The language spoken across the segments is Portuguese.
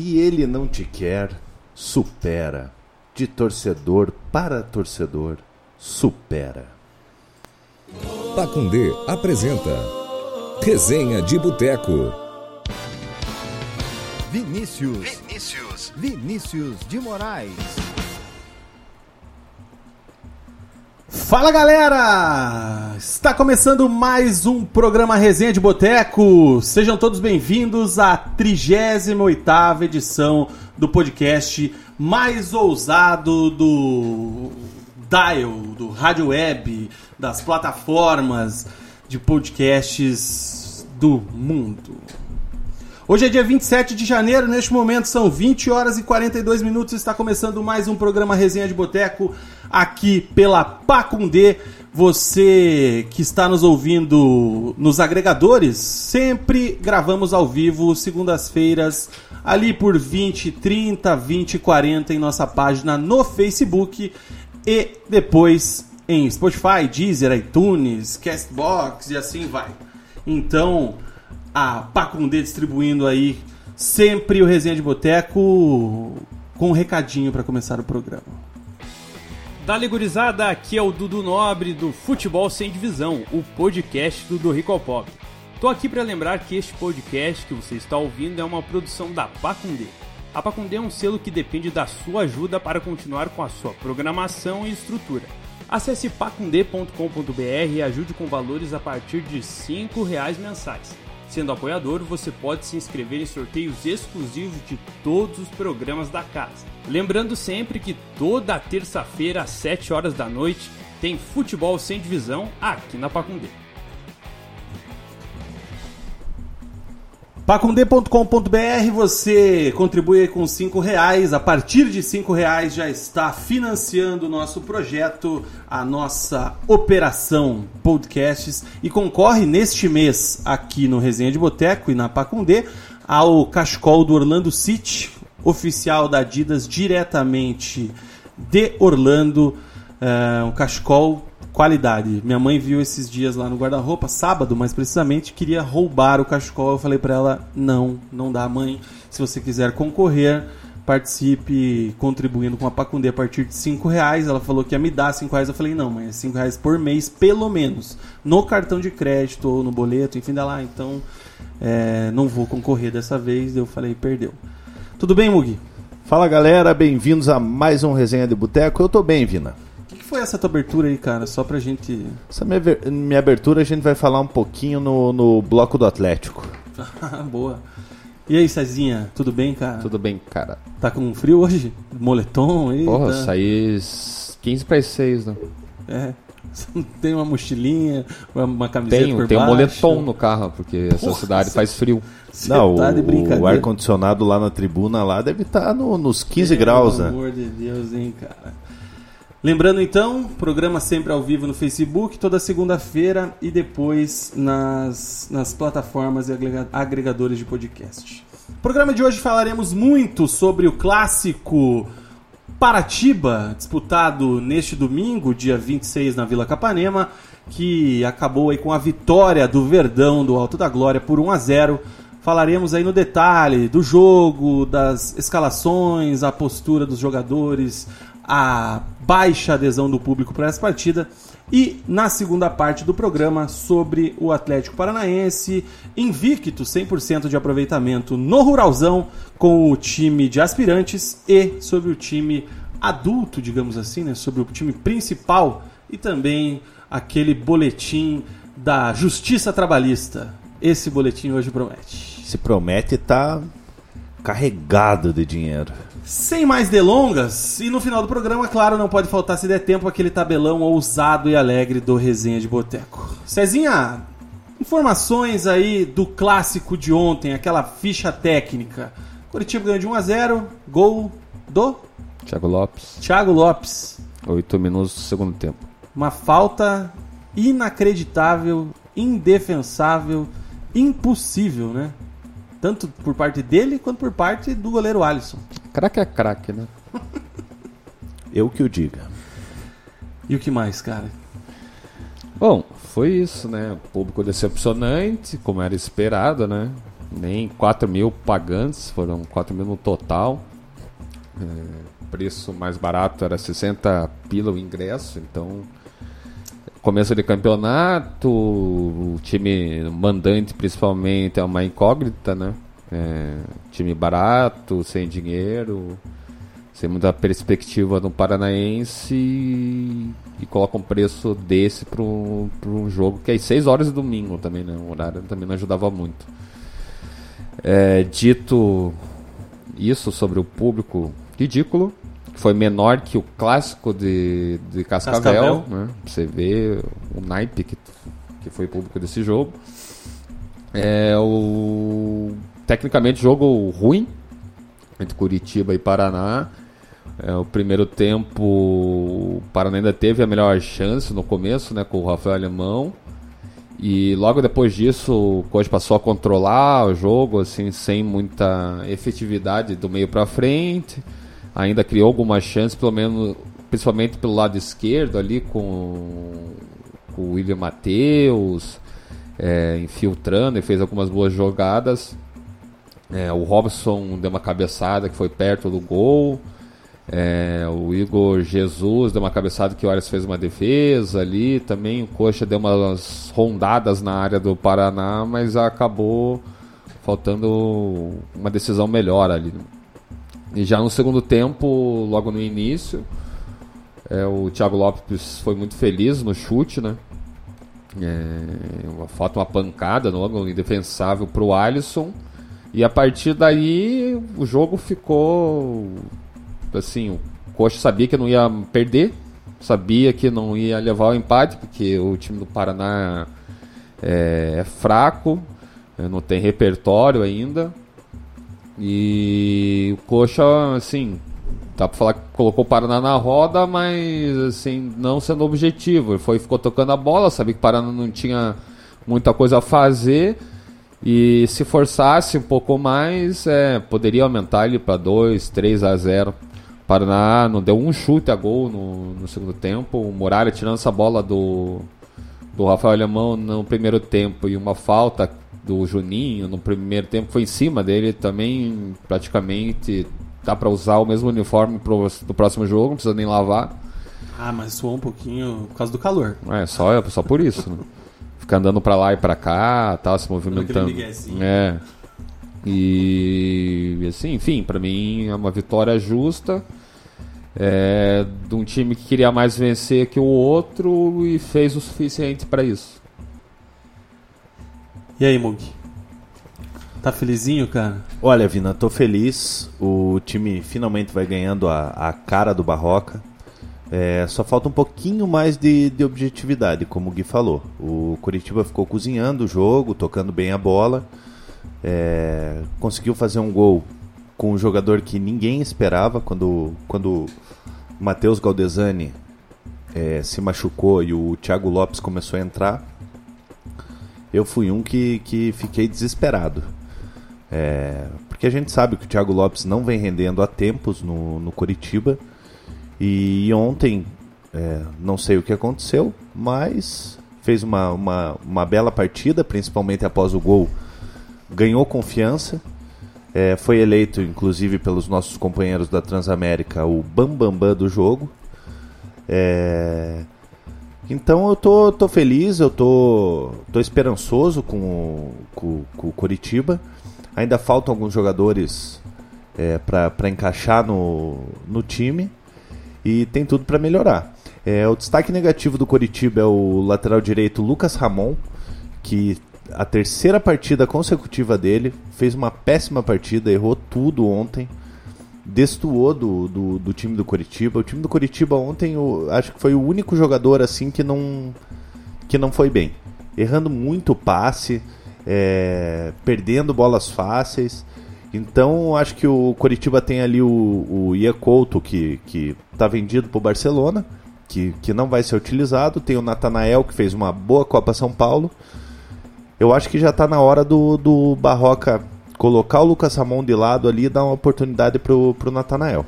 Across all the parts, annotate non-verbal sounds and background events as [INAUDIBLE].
Se ele não te quer, supera. De torcedor para torcedor, supera. Pacundê apresenta Resenha de Boteco. Vinícius. Vinícius. Vinícius de Moraes. Fala galera! Está começando mais um programa Resenha de Boteco. Sejam todos bem-vindos à 38ª edição do podcast mais ousado do dial, do rádio web, das plataformas de podcasts do mundo. Hoje é dia 27 de janeiro, neste momento são 20 horas e 42 minutos. Está começando mais um programa Resenha de Boteco aqui pela Pacundê. Você que está nos ouvindo nos agregadores, sempre gravamos ao vivo, segundas-feiras, ali por 20, 30, 20, 40 em nossa página no Facebook e depois em Spotify, Deezer, iTunes, Castbox e assim vai. Então, a Pacundê distribuindo aí sempre o Resenha de Boteco com um recadinho para começar o programa. Dali gurizada, aqui é o Dudu Nobre do Futebol Sem Divisão, o podcast do Do Rico ao Pobre. Tô aqui para lembrar que este podcast que você está ouvindo é uma produção da Pacundê. A Pacundê é um selo que depende da sua ajuda para continuar com a sua programação e estrutura. Acesse pacundê.com.br e ajude com valores a partir de 5 reais mensais. Sendo apoiador, você pode se inscrever em sorteios exclusivos de todos os programas da casa. Lembrando sempre que toda terça-feira às 7 horas da noite tem futebol sem divisão aqui na Pacundê. Pacundê.com.br você contribui com cinco reais. A partir de cinco reais já está financiando o nosso projeto, a nossa operação podcasts e concorre neste mês aqui no Resenha de Boteco e na Pacundê ao cachecol do Orlando City, oficial da Adidas diretamente de Orlando, é, um cachecol qualidade. Minha mãe viu esses dias lá no guarda-roupa, sábado mais precisamente, queria roubar o cachecol. Eu falei para ela: não, não dá, mãe. Se você quiser concorrer, participe contribuindo com a Pacundê a partir de 5 reais. Ela falou que ia me dar 5 reais. Eu falei: não, mãe, é 5 reais por mês, pelo menos. No cartão de crédito ou no boleto, enfim, dá lá. Então, é, não vou concorrer dessa vez. Eu falei: perdeu. Tudo bem, Mugi? Fala galera, bem-vindos a mais um Resenha de Boteco. Eu tô bem, Vina. Foi essa tua abertura aí, cara? Só pra gente. Essa minha, minha abertura a gente vai falar um pouquinho no, no bloco do Atlético. [LAUGHS] Boa. E aí, Cezinha, tudo bem, cara? Tudo bem, cara. Tá com frio hoje? Moletom aí? Porra, tá... saí 15 para 6, né? É. [LAUGHS] Tem uma mochilinha, uma- camiseta Tenho, por tem um baixo? moletom no carro, porque essa Porra, cidade faz frio. Não, tá o, o ar-condicionado lá na tribuna lá deve estar nos 15 Pelo graus, né? amor de Deus, hein, cara. Lembrando então, programa sempre ao vivo no Facebook, toda segunda-feira e depois nas, nas plataformas e agrega- agregadores de podcast. No programa de hoje falaremos muito sobre o clássico Paratiba, disputado neste domingo, dia 26, na Vila Capanema, que acabou aí com a vitória do Verdão do Alto da Glória por 1 a 0. Falaremos aí no detalhe do jogo, das escalações, a postura dos jogadores, a baixa adesão do público para essa partida e na segunda parte do programa sobre o Atlético Paranaense, invicto 100% de aproveitamento no Ruralzão com o time de aspirantes e sobre o time adulto, digamos assim, né, sobre o time principal e também aquele boletim da Justiça Trabalhista. Esse boletim hoje promete. Se promete tá carregado de dinheiro. Sem mais delongas, e no final do programa, claro, não pode faltar, se der tempo, aquele tabelão ousado e alegre do Resenha de Boteco. Cezinha, Informações aí do clássico de ontem, aquela ficha técnica. Curitiba ganhou de 1 a 0, gol do Thiago Lopes, Thiago Lopes. 8 minutos do segundo tempo. Uma falta inacreditável, indefensável, impossível, né? Tanto por parte dele quanto por parte do goleiro Alisson. Craque é craque, né? [LAUGHS] Eu que o diga. E o que mais, cara? Bom, foi isso, né? Público decepcionante, como era esperado, né? Nem 4 mil pagantes, foram 4 mil no total. É, preço mais barato era 60 pila o ingresso, então começo de campeonato, o time mandante principalmente é uma incógnita, né? É, time barato, sem dinheiro, sem muita perspectiva no Paranaense e, coloca um preço desse para um jogo que é às 6 horas de domingo também, né? O horário também não ajudava muito. É, dito isso sobre o público ridículo, foi menor que o clássico de, de Cascavel, Cascavel. né? Você ver o naipe que, que foi público desse jogo. É o tecnicamente jogo ruim entre Curitiba e Paraná. É, o primeiro tempo o Paraná ainda teve a melhor chance no começo, né, com o Rafael Alemão. E logo depois disso, o coach passou a controlar o jogo, assim, sem muita efetividade do meio para frente. Ainda criou algumas chances, pelo menos, principalmente pelo lado esquerdo ali com, com o William Matheus, é, infiltrando e fez algumas boas jogadas. É, o Robson deu uma cabeçada que foi perto do gol. É, o Igor Jesus deu uma cabeçada que o Arias fez uma defesa ali. Também o Coxa deu umas rondadas na área do Paraná, mas acabou faltando uma decisão melhor ali. E já no segundo tempo, logo no início, é, o Thiago Lopes foi muito feliz no chute, né? É, uma falta, uma pancada logo indefensável para o Alisson. E a partir daí o jogo ficou assim, o Coxa sabia que não ia perder, sabia que não ia levar o empate, porque o time do Paraná é, é fraco, é, não tem repertório ainda. E o Coxa, assim, dá pra falar que colocou o Paraná na roda, mas assim, não sendo objetivo. Ele foi, ficou tocando a bola, sabia que o Paraná não tinha muita coisa a fazer. E se forçasse um pouco mais, é, poderia aumentar ele para 2, 3 a 0. O Paraná não deu um chute a gol no, no segundo tempo. O Muralha tirando essa bola do, do Rafael Alemão no primeiro tempo e uma falta do Juninho no primeiro tempo foi em cima dele também, praticamente. Dá para usar o mesmo uniforme pro, do próximo jogo, não precisa nem lavar. Ah, mas suou um pouquinho por causa do calor. É, só, só por isso. Né? Fica andando pra lá e pra cá, tal, se movimentando. É. E assim, enfim, pra mim é uma vitória justa. É, de um time que queria mais vencer que o outro e fez o suficiente pra isso. E aí, Mug? Tá felizinho, cara? Olha, Vina, tô feliz. O time finalmente vai ganhando a, a cara do Barroca. É, só falta um pouquinho mais de, de objetividade, como o Gui falou. O Curitiba ficou cozinhando o jogo, tocando bem a bola. É, conseguiu fazer um gol com um jogador que ninguém esperava quando, quando o Matheus Galdesani é, se machucou e o Thiago Lopes começou a entrar. Eu fui um que, que fiquei desesperado. É, porque a gente sabe que o Thiago Lopes não vem rendendo há tempos no, no Curitiba. E ontem, é, não sei o que aconteceu, mas fez uma, uma, uma bela partida, principalmente após o gol. Ganhou confiança. É, foi eleito, inclusive, pelos nossos companheiros da Transamérica, o Bambambam Bam Bam do jogo. É, então eu tô, tô feliz, eu tô, tô esperançoso com o, com, com o Curitiba. Ainda faltam alguns jogadores é, para encaixar no, no time e tem tudo para melhorar. É, o destaque negativo do Curitiba é o lateral direito Lucas Ramon, que a terceira partida consecutiva dele fez uma péssima partida, errou tudo ontem, destoou do, do, do time do Curitiba. O time do Curitiba ontem, acho que foi o único jogador assim que não que não foi bem. errando muito passe, é, perdendo bolas fáceis. Então acho que o Coritiba tem ali o, o Ia Couto, que está vendido para o Barcelona, que, que não vai ser utilizado. Tem o Natanael, que fez uma boa Copa São Paulo. Eu acho que já está na hora do, do Barroca colocar o Lucas Ramon de lado ali e dar uma oportunidade para o Natanael.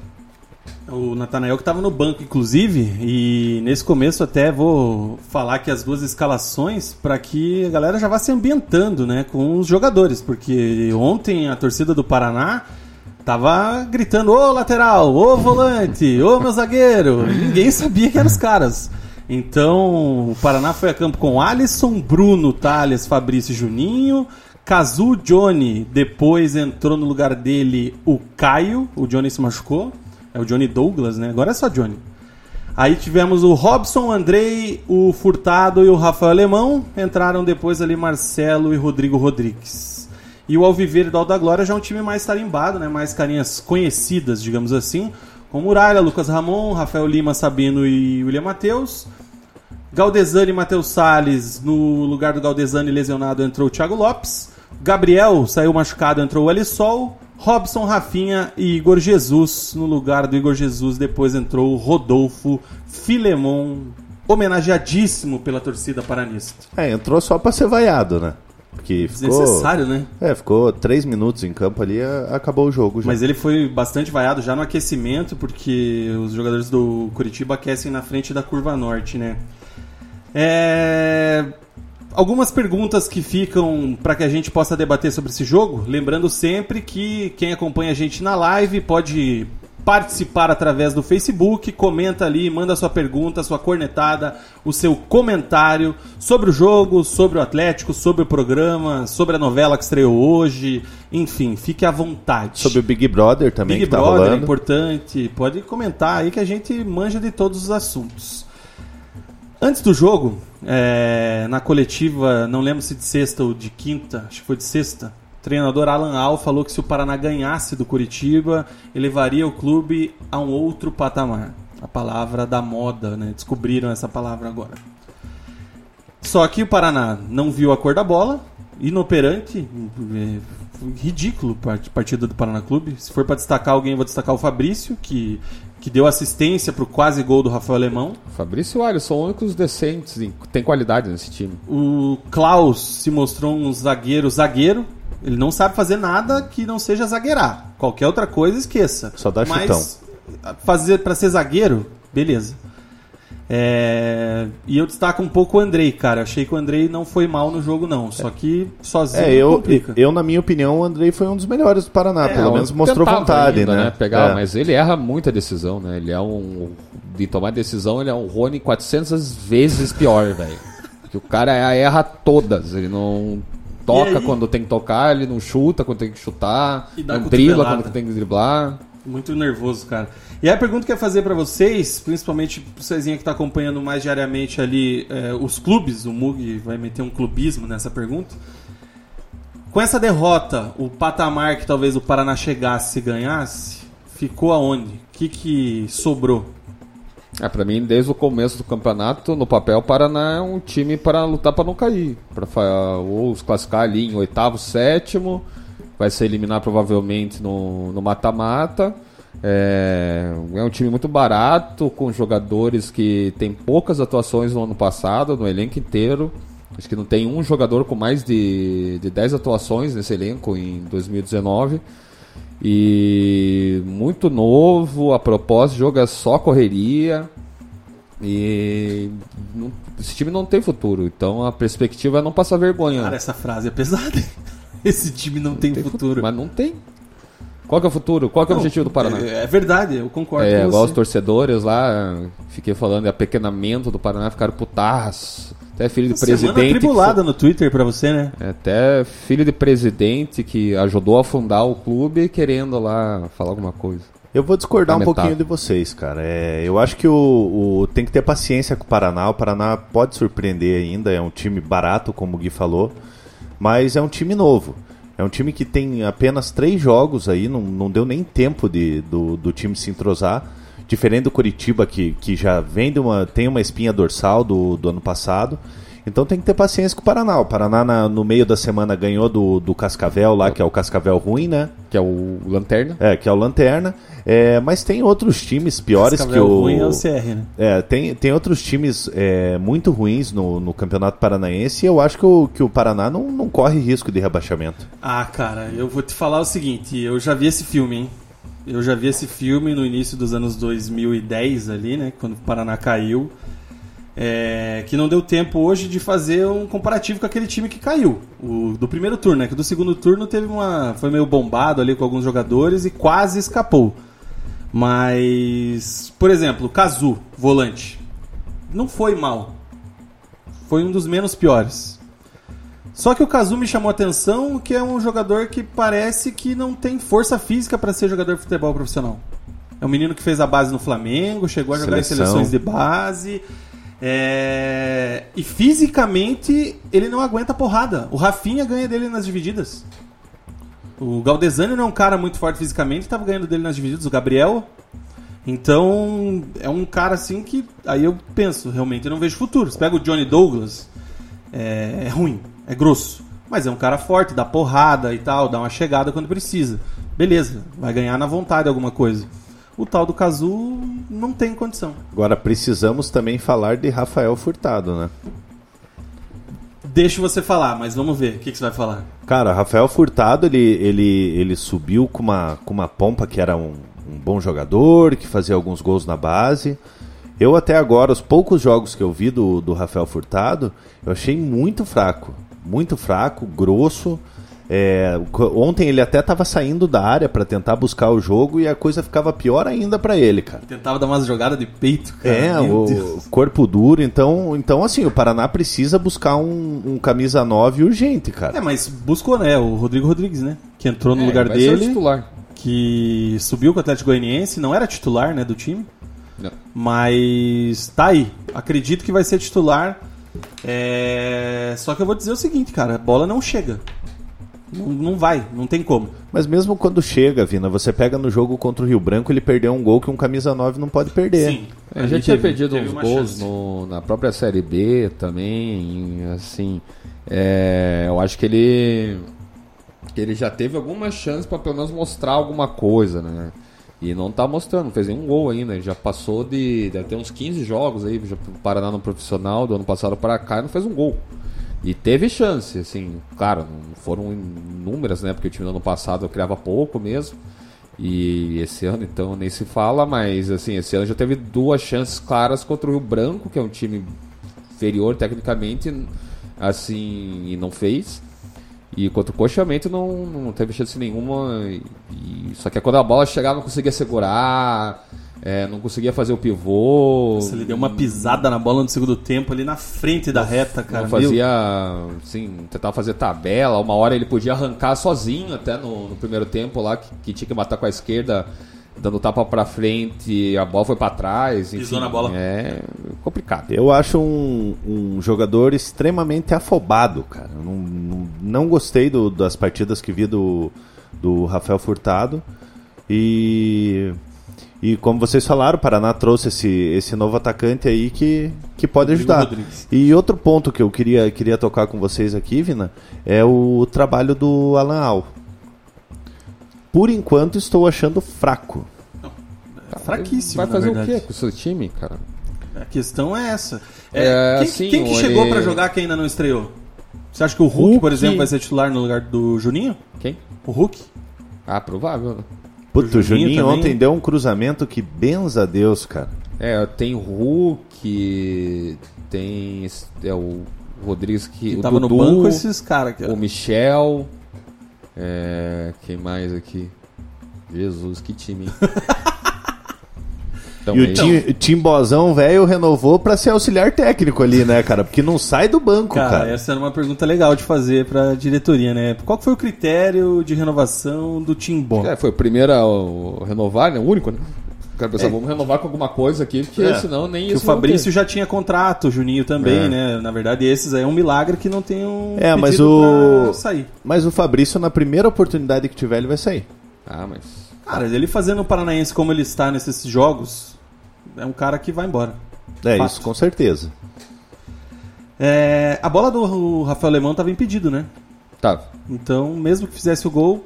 O Natanael que estava no banco, inclusive, e nesse começo até vou falar que as duas escalações para que a galera já vá se ambientando né, com os jogadores, porque ontem a torcida do Paraná tava gritando: ô lateral, ô volante, ô meu zagueiro, ninguém [LAUGHS] sabia que eram os caras. Então o Paraná foi a campo com Alisson, Bruno, Thales, Fabrício e Juninho. Kazu Johnny, depois entrou no lugar dele o Caio, o Johnny se machucou. É o Johnny Douglas, né? Agora é só Johnny. Aí tivemos o Robson, Andrei, o Furtado e o Rafael Alemão. Entraram depois ali Marcelo e Rodrigo Rodrigues. E o Alviveiro e o da Glória já é um time mais tarimbado, né? Mais carinhas conhecidas, digamos assim. Com Muralha, Lucas Ramon, Rafael Lima, Sabino e William Matheus. Galdesani e Matheus Salles. No lugar do Galdesani lesionado entrou o Thiago Lopes. Gabriel saiu machucado, entrou o Elisol. Robson Rafinha e Igor Jesus. No lugar do Igor Jesus, depois entrou Rodolfo Filemon, homenageadíssimo pela torcida paranista. É, entrou só para ser vaiado, né? Porque ficou. Necessário, né? É, ficou três minutos em campo ali, acabou o jogo já. Mas ele foi bastante vaiado já no aquecimento, porque os jogadores do Curitiba aquecem na frente da curva norte, né? É algumas perguntas que ficam para que a gente possa debater sobre esse jogo. Lembrando sempre que quem acompanha a gente na live pode participar através do Facebook, comenta ali, manda sua pergunta, sua cornetada, o seu comentário sobre o jogo, sobre o Atlético, sobre o programa, sobre a novela que estreou hoje, enfim, fique à vontade. Sobre o Big Brother também Big tá Brother é rolando. importante, pode comentar aí que a gente manja de todos os assuntos. Antes do jogo, é, na coletiva, não lembro se de sexta ou de quinta, acho que foi de sexta, o treinador Alan Al falou que se o Paraná ganhasse do Curitiba, elevaria o clube a um outro patamar. A palavra da moda, né? Descobriram essa palavra agora. Só que o Paraná não viu a cor da bola, inoperante, é, ridículo partida do Paraná Clube. Se for para destacar alguém, vou destacar o Fabrício, que que deu assistência pro quase gol do Rafael Alemão. Fabrício e Alisson são únicos decentes, tem qualidade nesse time. O Klaus se mostrou um zagueiro zagueiro. Ele não sabe fazer nada que não seja zagueirar. Qualquer outra coisa, esqueça. Só dá Mas fazer para ser zagueiro, beleza. É... E eu destaco um pouco o Andrei, cara. Achei que o Andrei não foi mal no jogo, não. Só que sozinho é, eu, complica. eu, na minha opinião, o Andrei foi um dos melhores do Paraná. É, pelo menos mostrou vontade, ainda, né? né? Pegar, é. Mas ele erra muita decisão, né? Ele é um. De tomar decisão, ele é um Rony 400 vezes pior, [LAUGHS] velho. Que o cara erra todas. Ele não toca quando tem que tocar, ele não chuta quando tem que chutar, não dribla quando tem que driblar. Muito nervoso, cara. E a pergunta que eu ia fazer para vocês, principalmente pro Cezinha que tá acompanhando mais diariamente ali é, os clubes, o Mug vai meter um clubismo nessa pergunta. Com essa derrota, o patamar que talvez o Paraná chegasse e ganhasse, ficou aonde? O que, que sobrou? É, para mim, desde o começo do campeonato, no papel, o Paraná é um time para lutar para não cair. Para ou se classificar ali em oitavo, sétimo, vai ser eliminar provavelmente no mata-mata. É, é um time muito barato, com jogadores que tem poucas atuações no ano passado, no elenco inteiro. Acho que não tem um jogador com mais de, de 10 atuações nesse elenco em 2019. E muito novo, a propósito, joga só correria. E não, esse time não tem futuro. Então a perspectiva é não passar vergonha. Cara, essa frase é pesada. [LAUGHS] Esse time não, não tem, tem futuro. futuro. Mas não tem. Qual que é o futuro? Qual que é o objetivo do Paraná? É, é, verdade, eu concordo é, com igual você. os torcedores lá, fiquei falando de apequenamento do Paraná, ficaram putas. Até filho de presidente. Tribulada foi... no Twitter pra você, né? É, até filho de presidente que ajudou a fundar o clube querendo lá falar alguma coisa. Eu vou discordar um pouquinho de vocês, cara. É, eu acho que o, o, tem que ter paciência com o Paraná. O Paraná pode surpreender ainda. É um time barato, como o Gui falou, mas é um time novo. É um time que tem apenas três jogos aí, não, não deu nem tempo de, do, do time se entrosar. Diferente do Curitiba, que, que já vem de uma, tem uma espinha dorsal do, do ano passado. Então tem que ter paciência com o Paraná. O Paraná na- no meio da semana ganhou do, do Cascavel lá, que é o Cascavel ruim, né? Que é o Lanterna. É, que é o Lanterna. É, mas tem outros times piores que Cascavel o. ruim é o CR, né? É, tem, tem outros times é, muito ruins no, no Campeonato Paranaense e eu acho que o, que o Paraná não, não corre risco de rebaixamento. Ah, cara, eu vou te falar o seguinte, eu já vi esse filme, hein? Eu já vi esse filme no início dos anos 2010 ali, né? Quando o Paraná caiu. É, que não deu tempo hoje de fazer um comparativo com aquele time que caiu. O do primeiro turno, né? Que do segundo turno teve uma. Foi meio bombado ali com alguns jogadores e quase escapou. Mas. Por exemplo, o Kazu, volante. Não foi mal. Foi um dos menos piores. Só que o Kazu me chamou a atenção que é um jogador que parece que não tem força física para ser jogador de futebol profissional. É um menino que fez a base no Flamengo, chegou a jogar em seleções de base. É, E fisicamente ele não aguenta porrada. O Rafinha ganha dele nas divididas. O Galdesani não é um cara muito forte fisicamente, estava ganhando dele nas divididas. O Gabriel. Então, é um cara assim que. Aí eu penso, realmente, eu não vejo futuro. Você pega o Johnny Douglas, é, é ruim, é grosso. Mas é um cara forte, dá porrada e tal, dá uma chegada quando precisa. Beleza, vai ganhar na vontade alguma coisa. O tal do Kazu não tem condição. Agora precisamos também falar de Rafael Furtado, né? Deixa você falar, mas vamos ver. O que, que você vai falar? Cara, Rafael Furtado, ele, ele, ele subiu com uma, com uma pompa que era um, um bom jogador, que fazia alguns gols na base. Eu até agora, os poucos jogos que eu vi do, do Rafael Furtado, eu achei muito fraco. Muito fraco, grosso. É, ontem ele até estava saindo da área para tentar buscar o jogo e a coisa ficava pior ainda para ele, cara. Tentava dar umas jogadas de peito, cara. É, Meu o Deus. corpo duro, então, então assim, o Paraná precisa buscar um, um camisa 9 urgente, cara. É, mas buscou, né? O Rodrigo Rodrigues, né? Que entrou no É, lugar vai ser o dele, titular. que subiu com o Atlético Goianiense, não era titular, né, do time. Não. Mas tá aí. Acredito que vai ser titular. É, Só que eu vou dizer o seguinte, cara, a bola não chega. Não, não vai, não tem como. Mas mesmo quando chega, Vina, você pega no jogo contra o Rio Branco, ele perdeu um gol que um camisa 9 não pode perder. Sim. A gente tinha teve- perdido uns gols no- na própria Série B também, assim, é, eu acho que ele que ele já teve alguma chance para pelo menos mostrar alguma coisa, né? E não tá mostrando, não fez nenhum gol ainda, ele já passou de, deve ter uns 15 jogos aí, já Paraná no profissional, do ano passado para cá, e não fez um gol. E teve chance, assim, claro, foram inúmeras, né? Porque o time do ano passado criava pouco mesmo. E esse ano, então, nem se fala, mas assim, esse ano já teve duas chances claras contra o Rio Branco, que é um time inferior tecnicamente, assim, e não fez. E contra o Coxamento não, não teve chance nenhuma. E, e- só que quando a bola chegava não conseguia segurar, é, não conseguia fazer o pivô. Nossa, ele deu uma pisada na bola no segundo tempo ali na frente da reta, cara. Não fazia, assim, tentava fazer tabela. Uma hora ele podia arrancar sozinho até no, no primeiro tempo lá, que, que tinha que matar com a esquerda, dando tapa pra frente, a bola foi pra trás. Pisou enfim, na bola. É complicado. Eu acho um, um jogador extremamente afobado, cara. Eu Não, não, não gostei do- das partidas que vi do, do Rafael Furtado. E, e como vocês falaram, o Paraná trouxe esse, esse novo atacante aí que, que pode Rodrigo ajudar. Rodrigues. E outro ponto que eu queria, queria tocar com vocês aqui, Vina, é o trabalho do Alan Al. Por enquanto estou achando fraco. É fraquíssimo, Vai na fazer o quê com o seu time, cara? A questão é essa. É, É, quem, assim, quem que chegou ele- pra jogar que ainda não estreou? Você acha que o Hulk, Hulk- por exemplo, vai ser titular no lugar do Juninho? Quem? O Hulk? Ah, provável, né? Puto, o Juninho Juninho também. ontem deu um cruzamento que benza a Deus, cara. É, tem o Hulk, tem é, o Rodrigues que. Que o tava Dudu, no banco esses caras aqui. ó. O Michel. É, quem mais aqui? Jesus, que time, hein? [LAUGHS] Então, E é o isso. Tim, o Timbozão velho renovou pra ser auxiliar técnico ali, né, cara? Porque não sai do banco, Cara, cara. essa era uma pergunta legal de fazer pra diretoria, né? Qual foi o critério de renovação do Timbó? É, foi o primeiro a o- renovar, né? O único, né? O cara pensou, vamos renovar com alguma coisa aqui, porque É. senão nem Que o isso vai Fabrício já tinha contrato, o Juninho também, É. né? Na verdade, esses aí é um milagre que não tenham É, mas o- pra sair. Mas o Fabrício, na primeira oportunidade que tiver, ele vai sair. Ah, mas. Cara, ele fazendo o Paranaense como ele está nesses jogos, é um cara que vai embora. É, Fato. isso com certeza. É, a bola do Rafael Alemão tava impedido, né? Tá. Então, mesmo que fizesse o gol,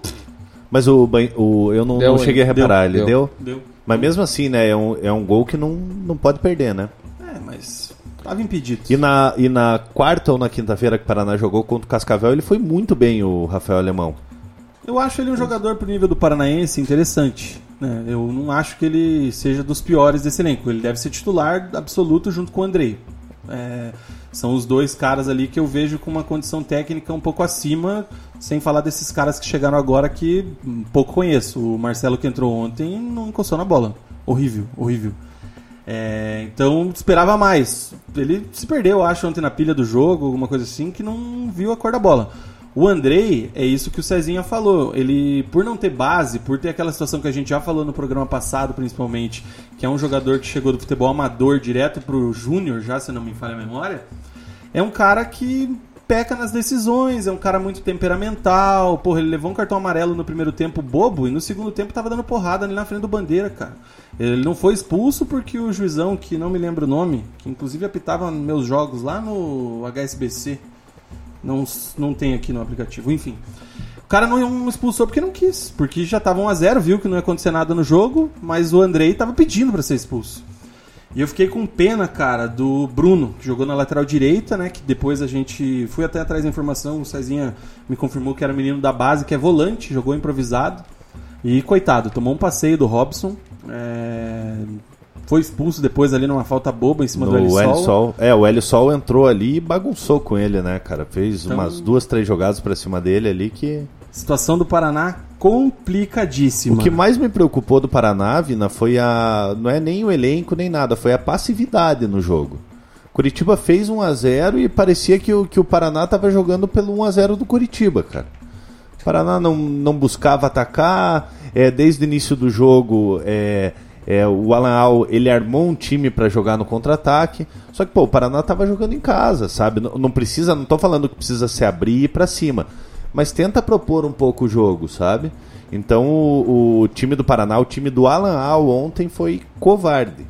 Mas o, o eu não, Deu, não cheguei a deu, reparar, ele deu. deu? deu. Mas mesmo assim, né, é um, é um gol que não, não pode perder, né? É, mas tava impedido. E na, e na quarta ou na quinta-feira que o Paraná jogou contra o Cascavel, ele foi muito bem, o Rafael Alemão. Eu acho ele um jogador pro nível do Paranaense interessante. Né? Eu não acho que ele seja dos piores desse elenco. Ele deve ser titular absoluto junto com o Andrei. É, são os dois caras ali que eu vejo com uma condição técnica um pouco acima, sem falar desses caras que chegaram agora que pouco conheço. O Marcelo que entrou ontem não encostou na bola. Horrível, horrível. É, então esperava mais. Ele se perdeu, eu acho, ontem na pilha do jogo, alguma coisa assim, que não viu a cor da bola. O Andrei, é isso que o Cezinha falou. Ele, por não ter base, por ter aquela situação que a gente já falou no programa passado, principalmente, que é um jogador que chegou do futebol amador direto pro júnior, já se não me falha a memória, é um cara que peca nas decisões, é um cara muito temperamental. Porra, ele levou um cartão amarelo no primeiro tempo bobo e no segundo tempo tava dando porrada ali na frente do bandeira, cara. Ele não foi expulso porque o juizão, que não me lembro o nome, que inclusive apitava meus jogos lá no HSBC, não, não tem aqui no aplicativo, enfim. O cara não expulsou porque não quis, porque já tava 1 a 0 viu que não ia acontecer nada no jogo, mas o Andrei tava pedindo pra ser expulso. E eu fiquei com pena, cara, do Bruno, que jogou na lateral direita, né? Que depois a gente. Fui até atrás da informação, o Cezinha me confirmou que era menino da base, que é volante, jogou improvisado. E coitado, tomou um passeio do Robson. é, Foi expulso depois ali numa falta boba em cima do No Hélio Hélio Sol. Sol. É, o Hélio Sol entrou ali e bagunçou com ele, né, cara? Fez Então- umas duas, três jogadas pra cima dele ali que. Situação do Paraná complicadíssima. O que mais me preocupou do Paraná, Vina, foi a. Não é nem o elenco nem nada, foi a passividade no jogo. Curitiba fez 1 a 0 e parecia que o, que o Paraná tava jogando pelo 1 a 0 do Curitiba, cara. O Paraná não, não buscava atacar, é, desde o início do jogo é, é, o Alan Al ele armou um time para jogar no contra-ataque, só que pô, o Paraná tava jogando em casa, sabe? Não, não precisa, não tô falando que precisa se abrir ir para cima, mas tenta propor um pouco o jogo, sabe? Então o, o time do Paraná, o time do Alan Al ontem foi covarde.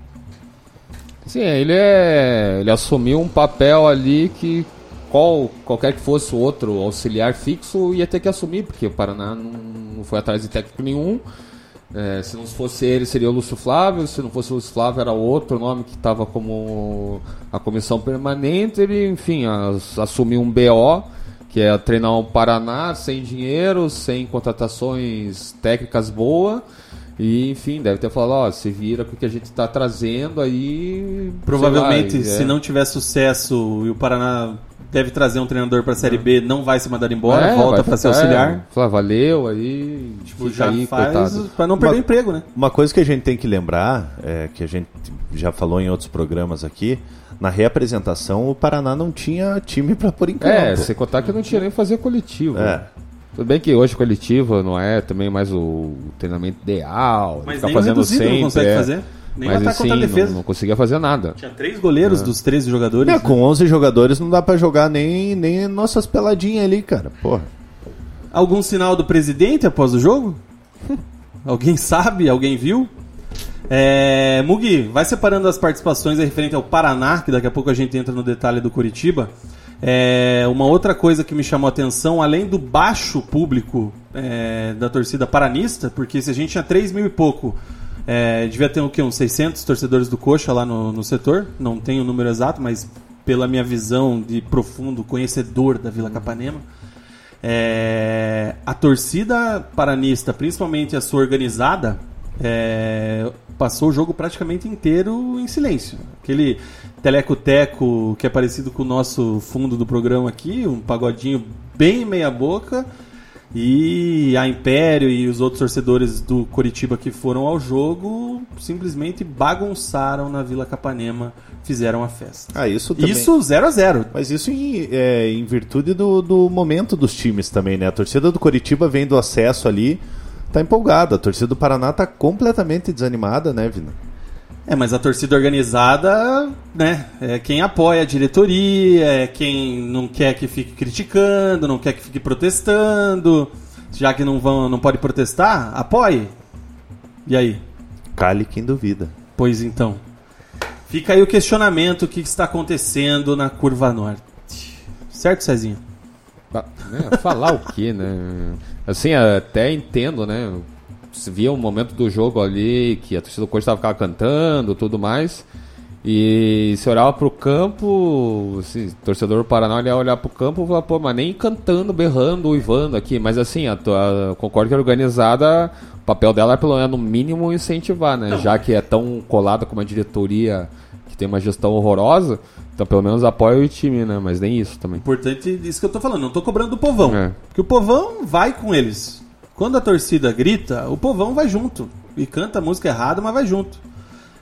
Sim, ele é. Ele assumiu um papel ali que qual, qualquer que fosse o outro auxiliar fixo ia ter que assumir, porque o Paraná não, não foi atrás de técnico nenhum. É, se não fosse ele, seria o Lúcio Flávio. Se não fosse o Lúcio Flávio, era outro nome que estava como a comissão permanente. Ele, enfim, as- assumiu um BO, que é treinar o Paraná sem dinheiro, sem contratações técnicas boas. E, enfim, deve ter falado: ó, se vira com o que a gente está trazendo aí. Provavelmente, lá, se é. não tiver sucesso e o Paraná deve trazer um treinador pra Série B, não vai ser mandado embora, É, volta vai pra ser auxiliar. é, Falar, valeu, aí. Tipo, já aí, faz pra não perder Uma- emprego, né? Uma coisa que a gente tem que lembrar, é, que a gente já falou em outros programas aqui, na reapresentação o Paraná não tinha time para pôr em campo. É, sem contar que não tinha nem fazer coletivo. É. Tudo bem que hoje coletivo não é também mais o treinamento ideal. Mas ficar nem o reduzido não consegue é. fazer. Nem Mas ataque contra a assim, defesa. Não, não conseguia fazer nada. Tinha três goleiros dos 13 jogadores. É, né? com 11 jogadores não dá pra jogar nem, nem nossas peladinhas ali, cara. Porra. Algum sinal do presidente após o jogo? [LAUGHS] Alguém sabe? Alguém viu? É, Mugi, vai separando as participações referente ao Paraná, que daqui a pouco a gente entra no detalhe do Curitiba. É, uma outra coisa que me chamou a atenção, além do baixo público é, da torcida paranista, porque se a gente tinha 3 mil e pouco, é, devia ter o quê? Uns 600 torcedores do Coxa lá no, no setor, não tenho o número exato, mas pela minha visão de profundo conhecedor da Vila Capanema, é, a torcida paranista, principalmente a sua organizada, é, passou o jogo praticamente inteiro em silêncio. Aquele teleco-teco que é parecido com o nosso fundo do programa aqui, um pagodinho bem meia-boca. E a Império e os outros torcedores do Coritiba que foram ao jogo simplesmente bagunçaram na Vila Capanema, fizeram a festa. Ah, isso também. Isso 0 a 0 Mas isso em, é, em virtude do, do momento dos times também, né? A torcida do Coritiba vem do acesso ali, tá empolgada. A torcida do Paraná tá completamente desanimada, né, Vina? É, mas a torcida organizada, né, é quem apoia a diretoria, é quem não quer que fique criticando, não quer que fique protestando. Já que não vão, não pode protestar, apoie. E aí? Cale quem duvida. Pois então. Fica aí o questionamento o que está acontecendo na curva norte. Certo, Cezinha? Ba- né, falar o que, né? Assim, até entendo, né? Se via um momento do jogo ali que a torcida do Corinthians estava cantando tudo mais. E se olhava pro campo, assim, torcedor do Paraná ia olhar pro campo e falar, pô, mas nem cantando, berrando, uivando aqui. Mas assim, a, a, concordo que a organizada, o papel dela é pelo menos no mínimo incentivar, né? Já que é tão colada com uma diretoria que tem uma gestão horrorosa, então pelo menos apoia o time, né? Mas nem isso também. Importante isso que eu tô falando, não tô cobrando do povão. É. Porque o povão vai com eles. Quando a torcida grita, o povão vai junto. E canta a música errada, mas vai junto.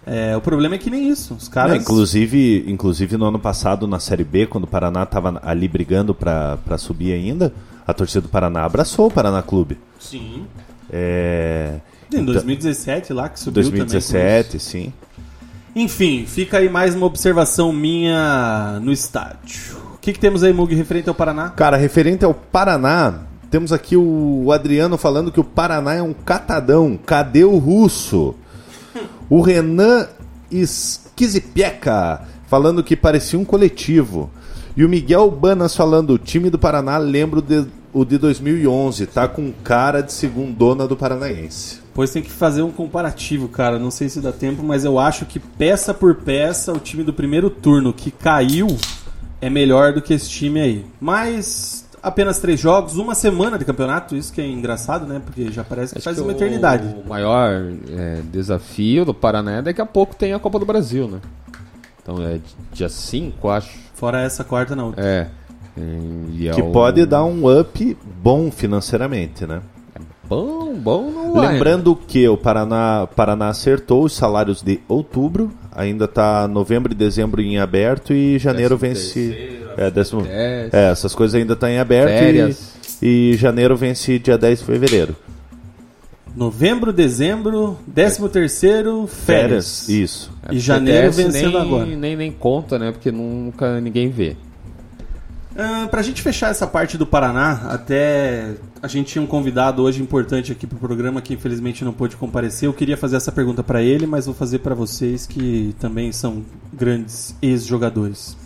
É, o problema é que nem isso. Os caras. É, inclusive, inclusive no ano passado, na Série B, quando o Paraná estava ali brigando para subir ainda, a torcida do Paraná abraçou o Paraná Clube. Sim. É, Em 2017 lá que subiu 2017, sim. também. Enfim, fica aí mais uma observação minha no estádio. O que, que temos aí, Mug, referente ao Paraná? Cara, referente ao Paraná, temos aqui o Adriano falando que o Paraná é um catadão. Cadê o russo? O Renan Esquizipieca falando que parecia um coletivo. E o Miguel Banas falando: o time do Paraná lembra o de, o de 2011, tá com cara de segundona do Paranaense. Pois tem que fazer um comparativo, cara. Não sei se dá tempo, mas eu acho que peça por peça, o time do primeiro turno que caiu é melhor do que esse time aí. Mas apenas três jogos, uma semana de campeonato, isso que é engraçado, né? Porque já parece que Acho faz que uma o- eternidade. O maior é, desafio do Paraná é daqui a pouco tem a Copa do Brasil, né? Então é dia 5, acho. Fora essa quarta, não. É. E é Que o- pode dar um up bom financeiramente, né? Bom, bom não vai. Lembrando que o Paraná, Paraná acertou os salários de outubro, ainda tá novembro e dezembro em aberto e janeiro vence. É, décimo, décimo. é, essas coisas ainda estão em aberto Férias. e, e janeiro vence dia 10 de fevereiro. Novembro, dezembro, décimo terceiro, férias. Isso. E janeiro vencendo nem, agora. Nem, nem conta, né? Porque nunca ninguém vê. Ah, pra gente fechar essa parte do Paraná, até a gente tinha um convidado hoje importante aqui pro programa que infelizmente não pôde comparecer. Eu queria fazer essa pergunta pra ele, mas vou fazer pra vocês que também são grandes ex-jogadores.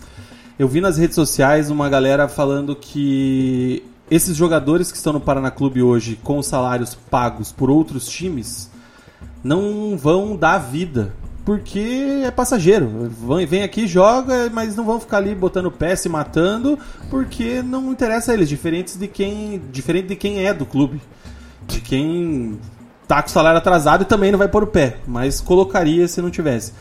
Eu vi nas redes sociais uma galera falando que esses jogadores que estão no Paraná Clube hoje com salários pagos por outros times não vão dar vida. Porque é passageiro. Vem aqui, joga, mas não vão ficar ali botando pé, se matando, porque não interessa a eles, diferentes de quem, diferente de quem é do clube. De quem tá com o salário atrasado e também não vai pôr o pé, mas colocaria se não tivesse.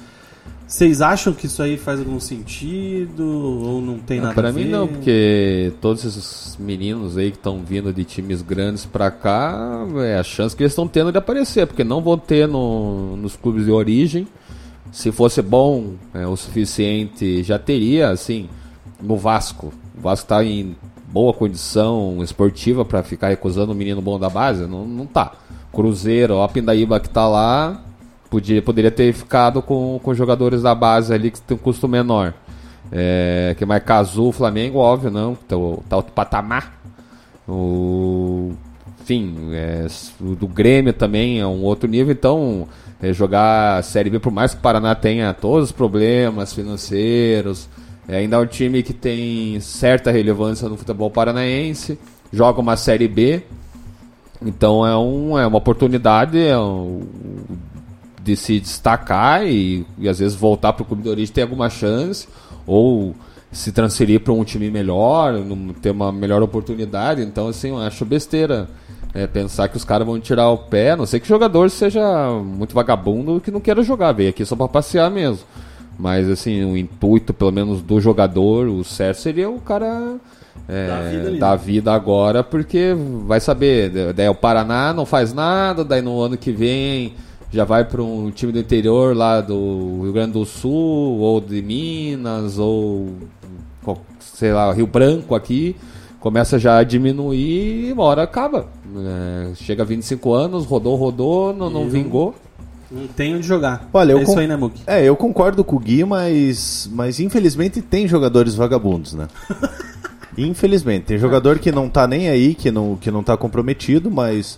Vocês acham que isso aí faz algum sentido ou não tem nada Ah, Pra a ver? mim não, porque todos esses meninos aí que estão vindo de times grandes pra cá, é a chance que eles estão tendo de aparecer, porque não vão ter no- nos clubes de origem. Se fosse bom é, o suficiente, já teria, assim, no Vasco. O Vasco tá em boa condição esportiva pra ficar recusando o menino bom da base? Não, não tá. Cruzeiro, ó, a Pindaíba que tá lá, podia, poderia ter ficado com, com jogadores da base ali que tem um custo menor. É, que mais Cazu, Flamengo, óbvio, não. Tá, o- tá outro patamar. O, enfim, é, o do Grêmio também é um outro nível. Então, é, jogar a Série B, por mais que o Paraná tenha todos os problemas financeiros, é, ainda é um time que tem certa relevância no futebol paranaense. Joga uma Série B. Então é, um, é uma oportunidade é um- de se destacar e, e às vezes voltar para o clube de origem ter alguma chance, ou se transferir para um time melhor, ter uma melhor oportunidade. Então, assim, eu acho besteira é, pensar que os caras vão tirar o pé, a não sei que o jogador seja muito vagabundo que não queira jogar, veio aqui só para passear mesmo. Mas, assim, o intuito, pelo menos, do jogador, o certo seria o cara é, Dar vida dar né? vida agora, porque vai saber, daí o Paraná não faz nada, daí no ano que vem já vai para um time do interior lá do Rio Grande do Sul, ou de Minas, ou sei lá, Rio Branco aqui, começa já a diminuir e uma hora acaba. É, chega a 25 anos, rodou, rodou, não, não vingou. Não tem onde jogar. Olha, é eu isso con- aí, né, Muki? É, eu concordo com o Gui, mas, mas infelizmente tem jogadores vagabundos, né? [LAUGHS] infelizmente. Tem jogador que não tá nem aí, que não, que não tá comprometido, mas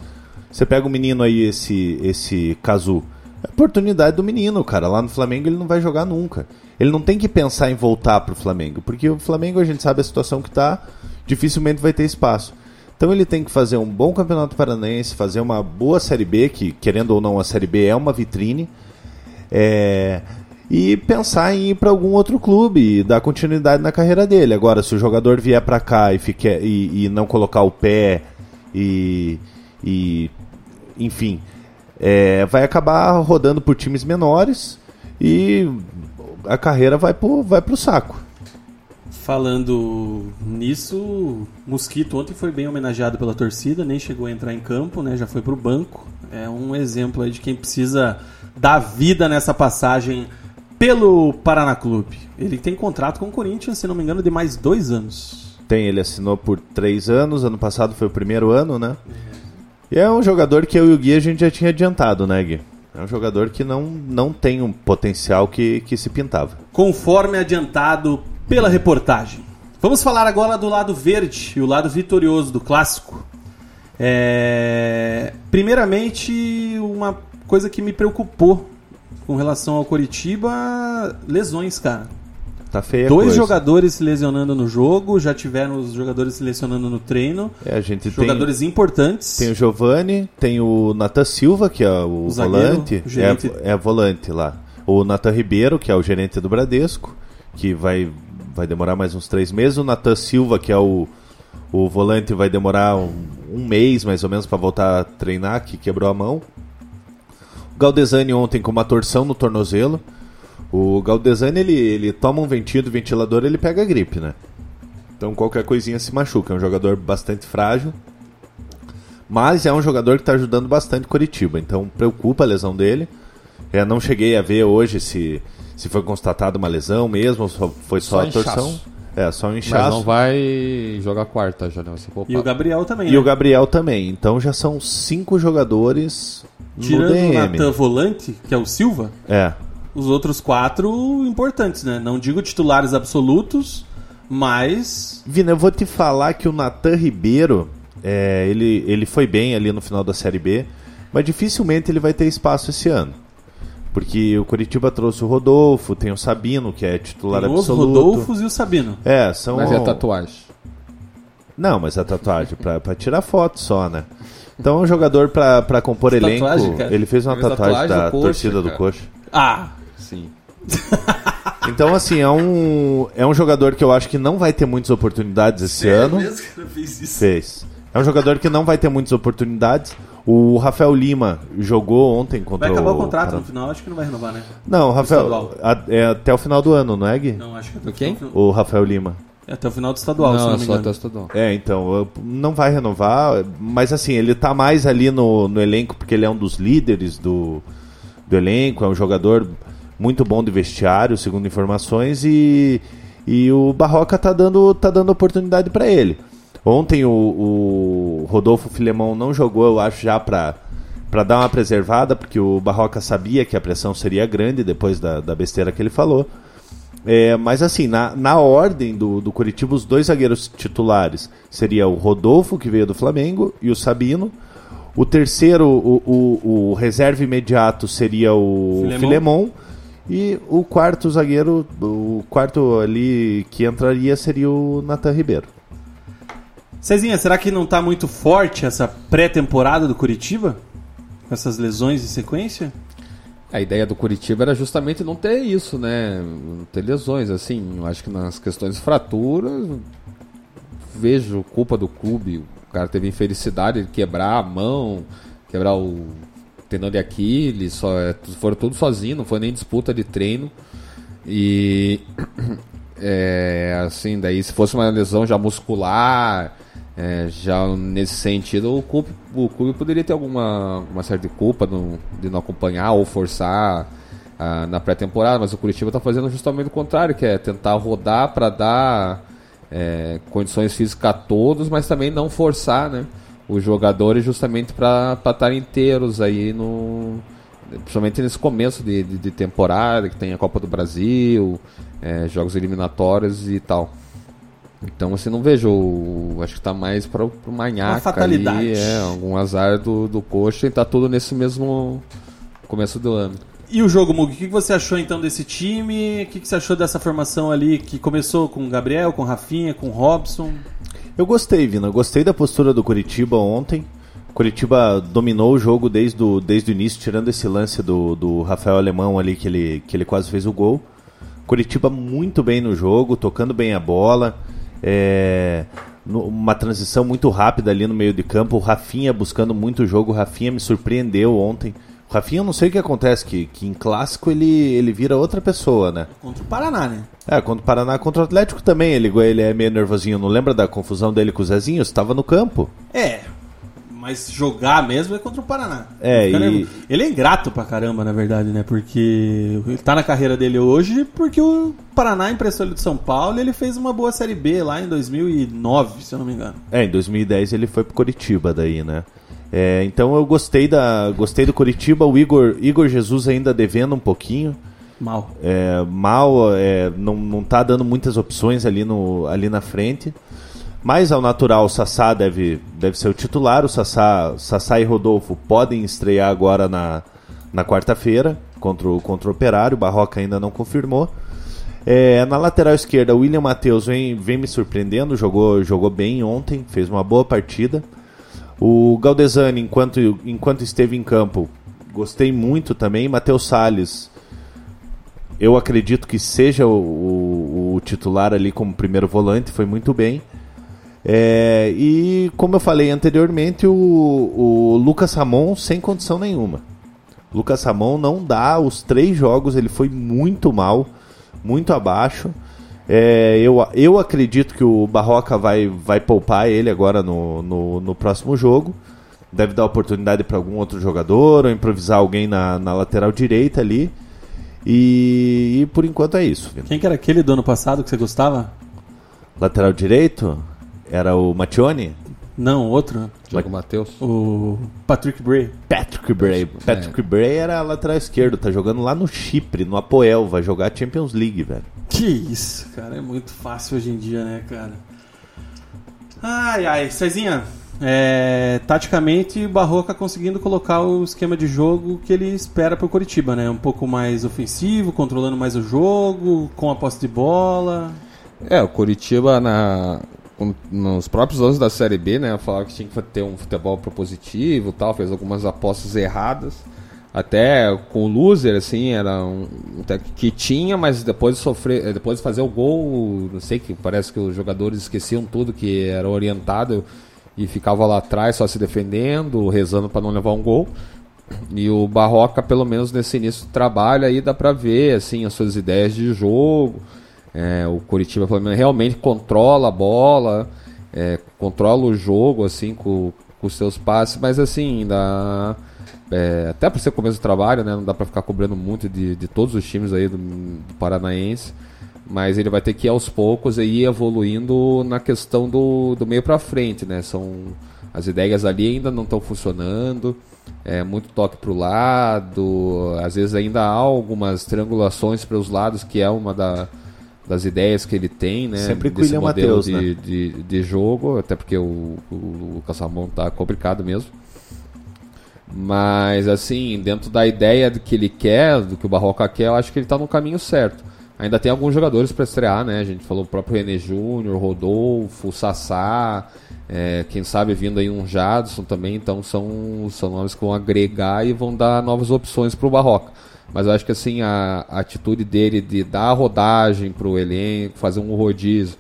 você pega o menino aí, esse, esse Kazu. É oportunidade do menino, cara. Lá no Flamengo ele não vai jogar nunca. Ele não tem que pensar em voltar pro Flamengo, porque o Flamengo a gente sabe a situação que tá, dificilmente vai ter espaço. Então ele tem que fazer um bom campeonato paranaense, fazer uma boa Série B, que querendo ou não a Série B é uma vitrine, é, e pensar em ir para algum outro clube e dar continuidade na carreira dele. Agora, se o jogador vier para cá e, fique, e, e, não colocar o pé e, e enfim, é, vai acabar rodando por times menores e a carreira vai pro, vai pro saco. Falando nisso, Mosquito ontem foi bem homenageado pela torcida, nem chegou a entrar em campo, né? Já foi pro banco. É um exemplo aí de quem precisa dar vida nessa passagem pelo Paraná Clube. Ele tem contrato com o Corinthians, se não me engano, de mais dois anos. Tem, ele assinou por três anos, ano passado foi o primeiro ano, né? E é um jogador que eu e o Gui a gente já tinha adiantado, né, Gui? É um jogador que não, não tem um potencial que, que se pintava. Conforme adiantado pela reportagem. Vamos falar agora do lado verde e o lado vitorioso do clássico. É... Primeiramente, uma coisa que me preocupou com relação ao Coritiba, lesões, cara. Tá feia Dois coisa. jogadores se lesionando no jogo, já tiveram os jogadores se lesionando no treino. É, a gente jogadores tem, importantes. Tem o Giovani, tem o Natan Silva, que é o, O zagueiro, volante. o. É, é volante lá. O Natan Ribeiro, que é o gerente do Bradesco, que vai, vai demorar mais uns três meses. O Natan Silva, que é o, o volante, vai demorar um, um mês mais ou menos para voltar a treinar, que quebrou a mão. O Galdesani ontem com uma torção no tornozelo. O Galdesani, ele, ele toma um ventinho do ventilador ele pega gripe, né? Então qualquer coisinha se machuca. É um jogador bastante frágil. Mas é um jogador que está ajudando bastante Curitiba. Então preocupa a lesão dele. Eu não cheguei a ver hoje se, se foi constatada uma lesão mesmo, ou foi só, Só a torção. inchaço. É, só um Mas inchaço. não vai jogar quarta já, né? E o. Gabriel também. E né? o Gabriel também. Então já são cinco jogadores no Tirando o DM. Natan Volante, que é o Silva, É. os outros quatro importantes, né? Não digo titulares absolutos, mas Vina, eu vou te falar que o Natan Ribeiro, é, ele, ele foi bem ali no final da Série B, mas dificilmente ele vai ter espaço esse ano. Porque o Curitiba trouxe o Rodolfo, tem o Sabino, que é titular tem os absoluto. Rodolfos e o Sabino. É, são. Mas é a tatuagem. Não, mas a tatuagem, pra, pra tirar foto só, né? Então é um jogador pra, pra compor elenco. Tatuagem? Ele fez uma Fez tatuagem, tatuagem da do coxa, torcida do cara. coxa. Ah, Sim. [LAUGHS] Então, assim, é um, é um jogador que eu acho que não vai ter muitas oportunidades esse ano. mesmo que fez isso? Fez. É um jogador que não vai ter muitas oportunidades. O Rafael Lima jogou ontem contra Vai acabar o o contrato no final, acho que não vai renovar, né? Não, o Rafael. A- é até o final do ano, não é, Gui? Não, acho que é até, quem? O, Rafael Lima. é até o final do estadual, se não, não é me só engano. até o estadual. É, então, não vai renovar, mas assim, ele tá mais ali no, no elenco porque ele é um dos líderes do, do elenco, é um jogador muito bom de vestiário, segundo informações, e, e o Barroca tá dando, tá dando oportunidade para ele. Ontem o, o Rodolfo Filemão não jogou, eu acho, já para para dar uma preservada, porque o Barroca sabia que a pressão seria grande depois da, da besteira que ele falou. É, mas assim, na, na ordem do, do Curitiba, os dois zagueiros titulares seria o Rodolfo, que veio do Flamengo, e o Sabino. O terceiro, o, o, o reserva imediato seria o Filemon. Filemon. E o quarto zagueiro, o quarto ali que entraria seria o Nathan Ribeiro. Cezinha, será que não tá muito forte essa pré-temporada do Curitiba? Com essas lesões em sequência? A ideia do Curitiba era justamente não ter isso, né? Não ter lesões, assim. Eu acho que nas questões de fraturas, vejo culpa do clube. O cara teve infelicidade de quebrar a mão, quebrar o tendão de Aquiles, só, é, foram todos sozinhos, não foi nem disputa de treino. E [CLEARS THROAT] é, assim, daí se fosse uma lesão já muscular, é, já nesse sentido, o clube, o clube poderia ter alguma uma certa culpa no- de não acompanhar ou forçar na pré-temporada, mas o Curitiba está fazendo justamente o contrário, que é tentar rodar para dar é, condições físicas a todos, mas também não forçar né, os jogadores justamente para estar inteiros aí no, principalmente nesse começo de, de, de temporada, que tem a Copa do Brasil, é, jogos eliminatórios e tal. Então, assim, não vejo. Acho que tá mais para o Manhaca ali, é, algum azar do, do coxa e tá tudo nesse mesmo começo do ano. E o jogo, Mug, o que você achou então desse time? O que você achou dessa formação ali que começou com o Gabriel, com o Rafinha, com o Robson? Eu gostei, Vina. Gostei da postura do Curitiba ontem. Curitiba dominou o jogo desde o, desde o início, tirando esse lance do, do Rafael Alemão ali, que ele, que ele quase fez o gol. Curitiba muito bem no jogo, tocando bem a bola. É, uma transição muito rápida ali no meio de campo. O Rafinha buscando muito o jogo. O Rafinha me surpreendeu ontem. O Rafinha, eu não sei o que acontece, que, que em clássico ele, ele vira outra pessoa, né? Contra o Paraná, né? É, contra o Paraná, contra o Atlético também, ele, ele é meio nervosinho. Não lembra da confusão dele com o Zezinho? Estava no campo. É, mas jogar mesmo é contra o Paraná. É, e... ele é ingrato pra caramba, na verdade, né? Porque ele tá na carreira dele hoje porque o Paraná emprestou ele do São Paulo e ele fez uma boa Série B lá em 2009, se eu não me engano. É, em 2010 ele foi pro Curitiba daí, né? É, então eu gostei da gostei do Curitiba, o Igor, Igor Jesus ainda devendo um pouquinho. Mal. É, mal, é, não, não tá dando muitas opções ali, no, ali na frente. Mas ao natural, o Sassá deve, deve ser o titular. O Sassá, Sassá e Rodolfo podem estrear agora na, na quarta-feira contra o, contra o Operário. O Barroca ainda não confirmou. É, na lateral esquerda, o William Matheus vem, vem me surpreendendo. Jogou, jogou bem ontem, fez uma boa partida. O Galdesani, enquanto, enquanto esteve em campo, gostei muito também. Matheus Salles, eu acredito que seja o, o, o, titular ali como primeiro volante, foi muito bem. É, e como eu falei anteriormente, o, o Lucas Ramon sem condição nenhuma. Lucas Ramon não dá os três jogos, ele foi muito mal, muito abaixo. É, eu, eu acredito que o Barroca vai, vai poupar ele agora no, no, no próximo jogo. Deve dar oportunidade para algum outro jogador, ou improvisar alguém na, na lateral direita ali. E, e, por enquanto é isso. Quem que era aquele do ano passado que você gostava? Lateral direito? Era o Mattione? Não, outro. Diego Matheus. O Patrick Bray. Patrick Bray. Patrick é. Bray era lateral esquerdo, tá jogando lá no Chipre, no Apoel, vai jogar Champions League, velho. Que isso, cara, é muito fácil hoje em dia, né, cara? Ai, ai, Cezinha, é, taticamente, Barroca conseguindo colocar o esquema de jogo que ele espera para o Curitiba, né? Um pouco mais ofensivo, controlando mais o jogo, com a posse de bola. É, o Curitiba na, nos próprios anos da Série B, né, falava que tinha que ter um futebol propositivo, tal, fez algumas apostas erradas. Até com o loser, assim, era um, que tinha, mas depois de sofrer, eh, depois de fazer o gol, não sei que parece que os jogadores esqueciam tudo que era orientado e ficava lá atrás só se defendendo, rezando para não levar um gol. E o Barroca, pelo menos nesse início do trabalho, aí dá para ver assim as suas ideias de jogo é, o Curitiba pelo menos realmente controla a bola, é, controla o jogo assim com, os seus passes, mas assim, dá, é, até por ser começo do trabalho, né, não dá para ficar cobrando muito de, de todos os times aí do, do, Paranaense, mas ele vai ter que ir aos poucos e ir evoluindo na questão do, do meio para frente, né? São as ideias ali ainda não estão funcionando, é muito toque para o lado, às vezes ainda há algumas triangulações para os lados que é uma da das ideias que ele tem, né? Sempre com o William Matheus, de, né? de, de, jogo, até porque o, o Lucas Ramon tá complicado mesmo. Mas, assim, dentro da ideia do que ele quer, do que o Barroca quer, eu acho que ele está no caminho certo. Ainda tem alguns jogadores para estrear, né? A gente falou o próprio René Júnior, Rodolfo, Sassá, é, quem sabe vindo aí um Jadson também. Então são, são nomes que vão agregar e vão dar novas opções para o Barroca. Mas eu acho que assim, a, a atitude dele de dar rodagem para o elenco, fazer um rodízio,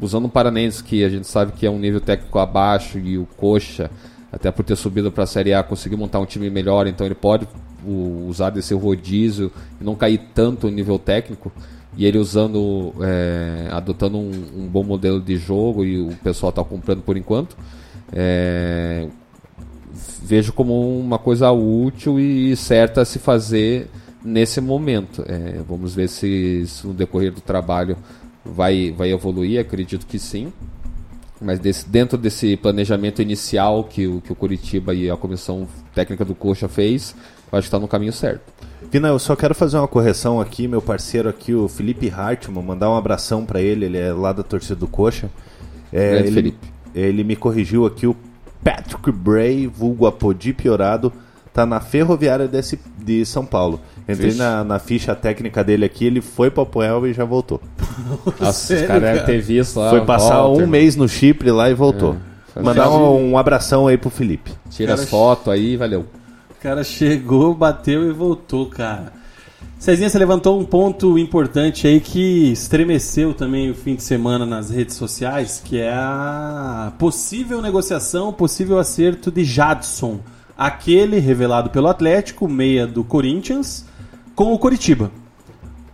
usando o Paranense, que a gente sabe que é um nível técnico abaixo, e o Coxa, até por ter subido para a Série A, conseguiu montar um time melhor, então ele pode usar desse rodízio e não cair tanto o nível técnico. E ele usando, é, adotando um, um, bom modelo de jogo e o pessoal está comprando por enquanto. É, vejo como uma coisa útil e certa a se fazer nesse momento. É, vamos ver se isso no decorrer do trabalho vai, vai evoluir, acredito que sim. Mas desse, dentro desse planejamento inicial que o, que o Curitiba e a comissão técnica do Coxa fez, eu acho que está no caminho certo. Vina, eu só quero fazer uma correção aqui, meu parceiro aqui, o Felipe Hartmann, mandar um abração para ele, ele é lá da torcida do Coxa. É, ele, ele me corrigiu aqui, o Patrick Bray, vulgo Apodi piorado, tá na Ferroviária desse, de São Paulo. Entrei na, na ficha técnica dele aqui, ele foi para Apoel e já voltou. [LAUGHS] Nossa, Sério, os caras devem cara? ter visto lá. foi passar volta, um irmão. mês no Chipre lá e voltou. É. Mandar um, um abração aí pro Felipe. Tira Cara, as fotos aí, valeu. O cara chegou, bateu e voltou, cara. Cezinha, você levantou um ponto importante aí que estremeceu também o fim de semana nas redes sociais, que é a possível negociação, possível acerto de Jadson, aquele revelado pelo Atlético, meia do Corinthians, com o Coritiba.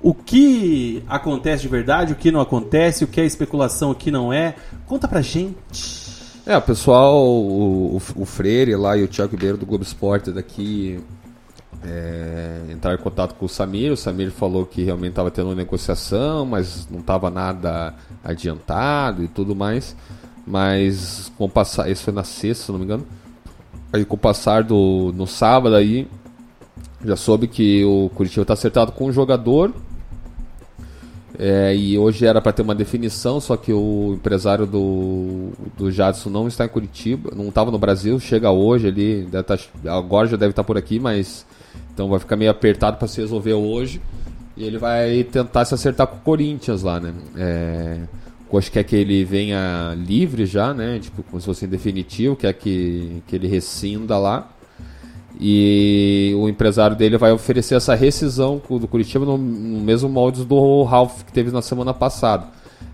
O que acontece de verdade, o que não acontece, o que é especulação, o que não é, conta pra gente. É, o pessoal, o, o, Freire lá e o Thiago Ribeiro do Globo Esporte daqui é, entraram em contato com o Samir. O Samir falou que realmente estava tendo uma negociação, mas não estava nada adiantado e tudo mais. Mas com passar, isso foi na sexta, se não me engano. Aí com o passar do no sábado aí, já soube que o Curitiba está acertado com o jogador. É, e hoje era para ter uma definição, só que o empresário do, do Jadson não está em Curitiba, não estava no Brasil, chega hoje ali, tá- agora já deve estar por aqui, mas então vai ficar meio apertado para se resolver hoje. E ele vai tentar se acertar com o Corinthians lá, né? É, Coxa quer que ele venha livre já, né? Tipo, como se fosse definitivo, quer que, que ele rescinda lá. E o empresário dele vai oferecer essa rescisão do Curitiba no, no mesmo molde do Ralph que teve na semana passada.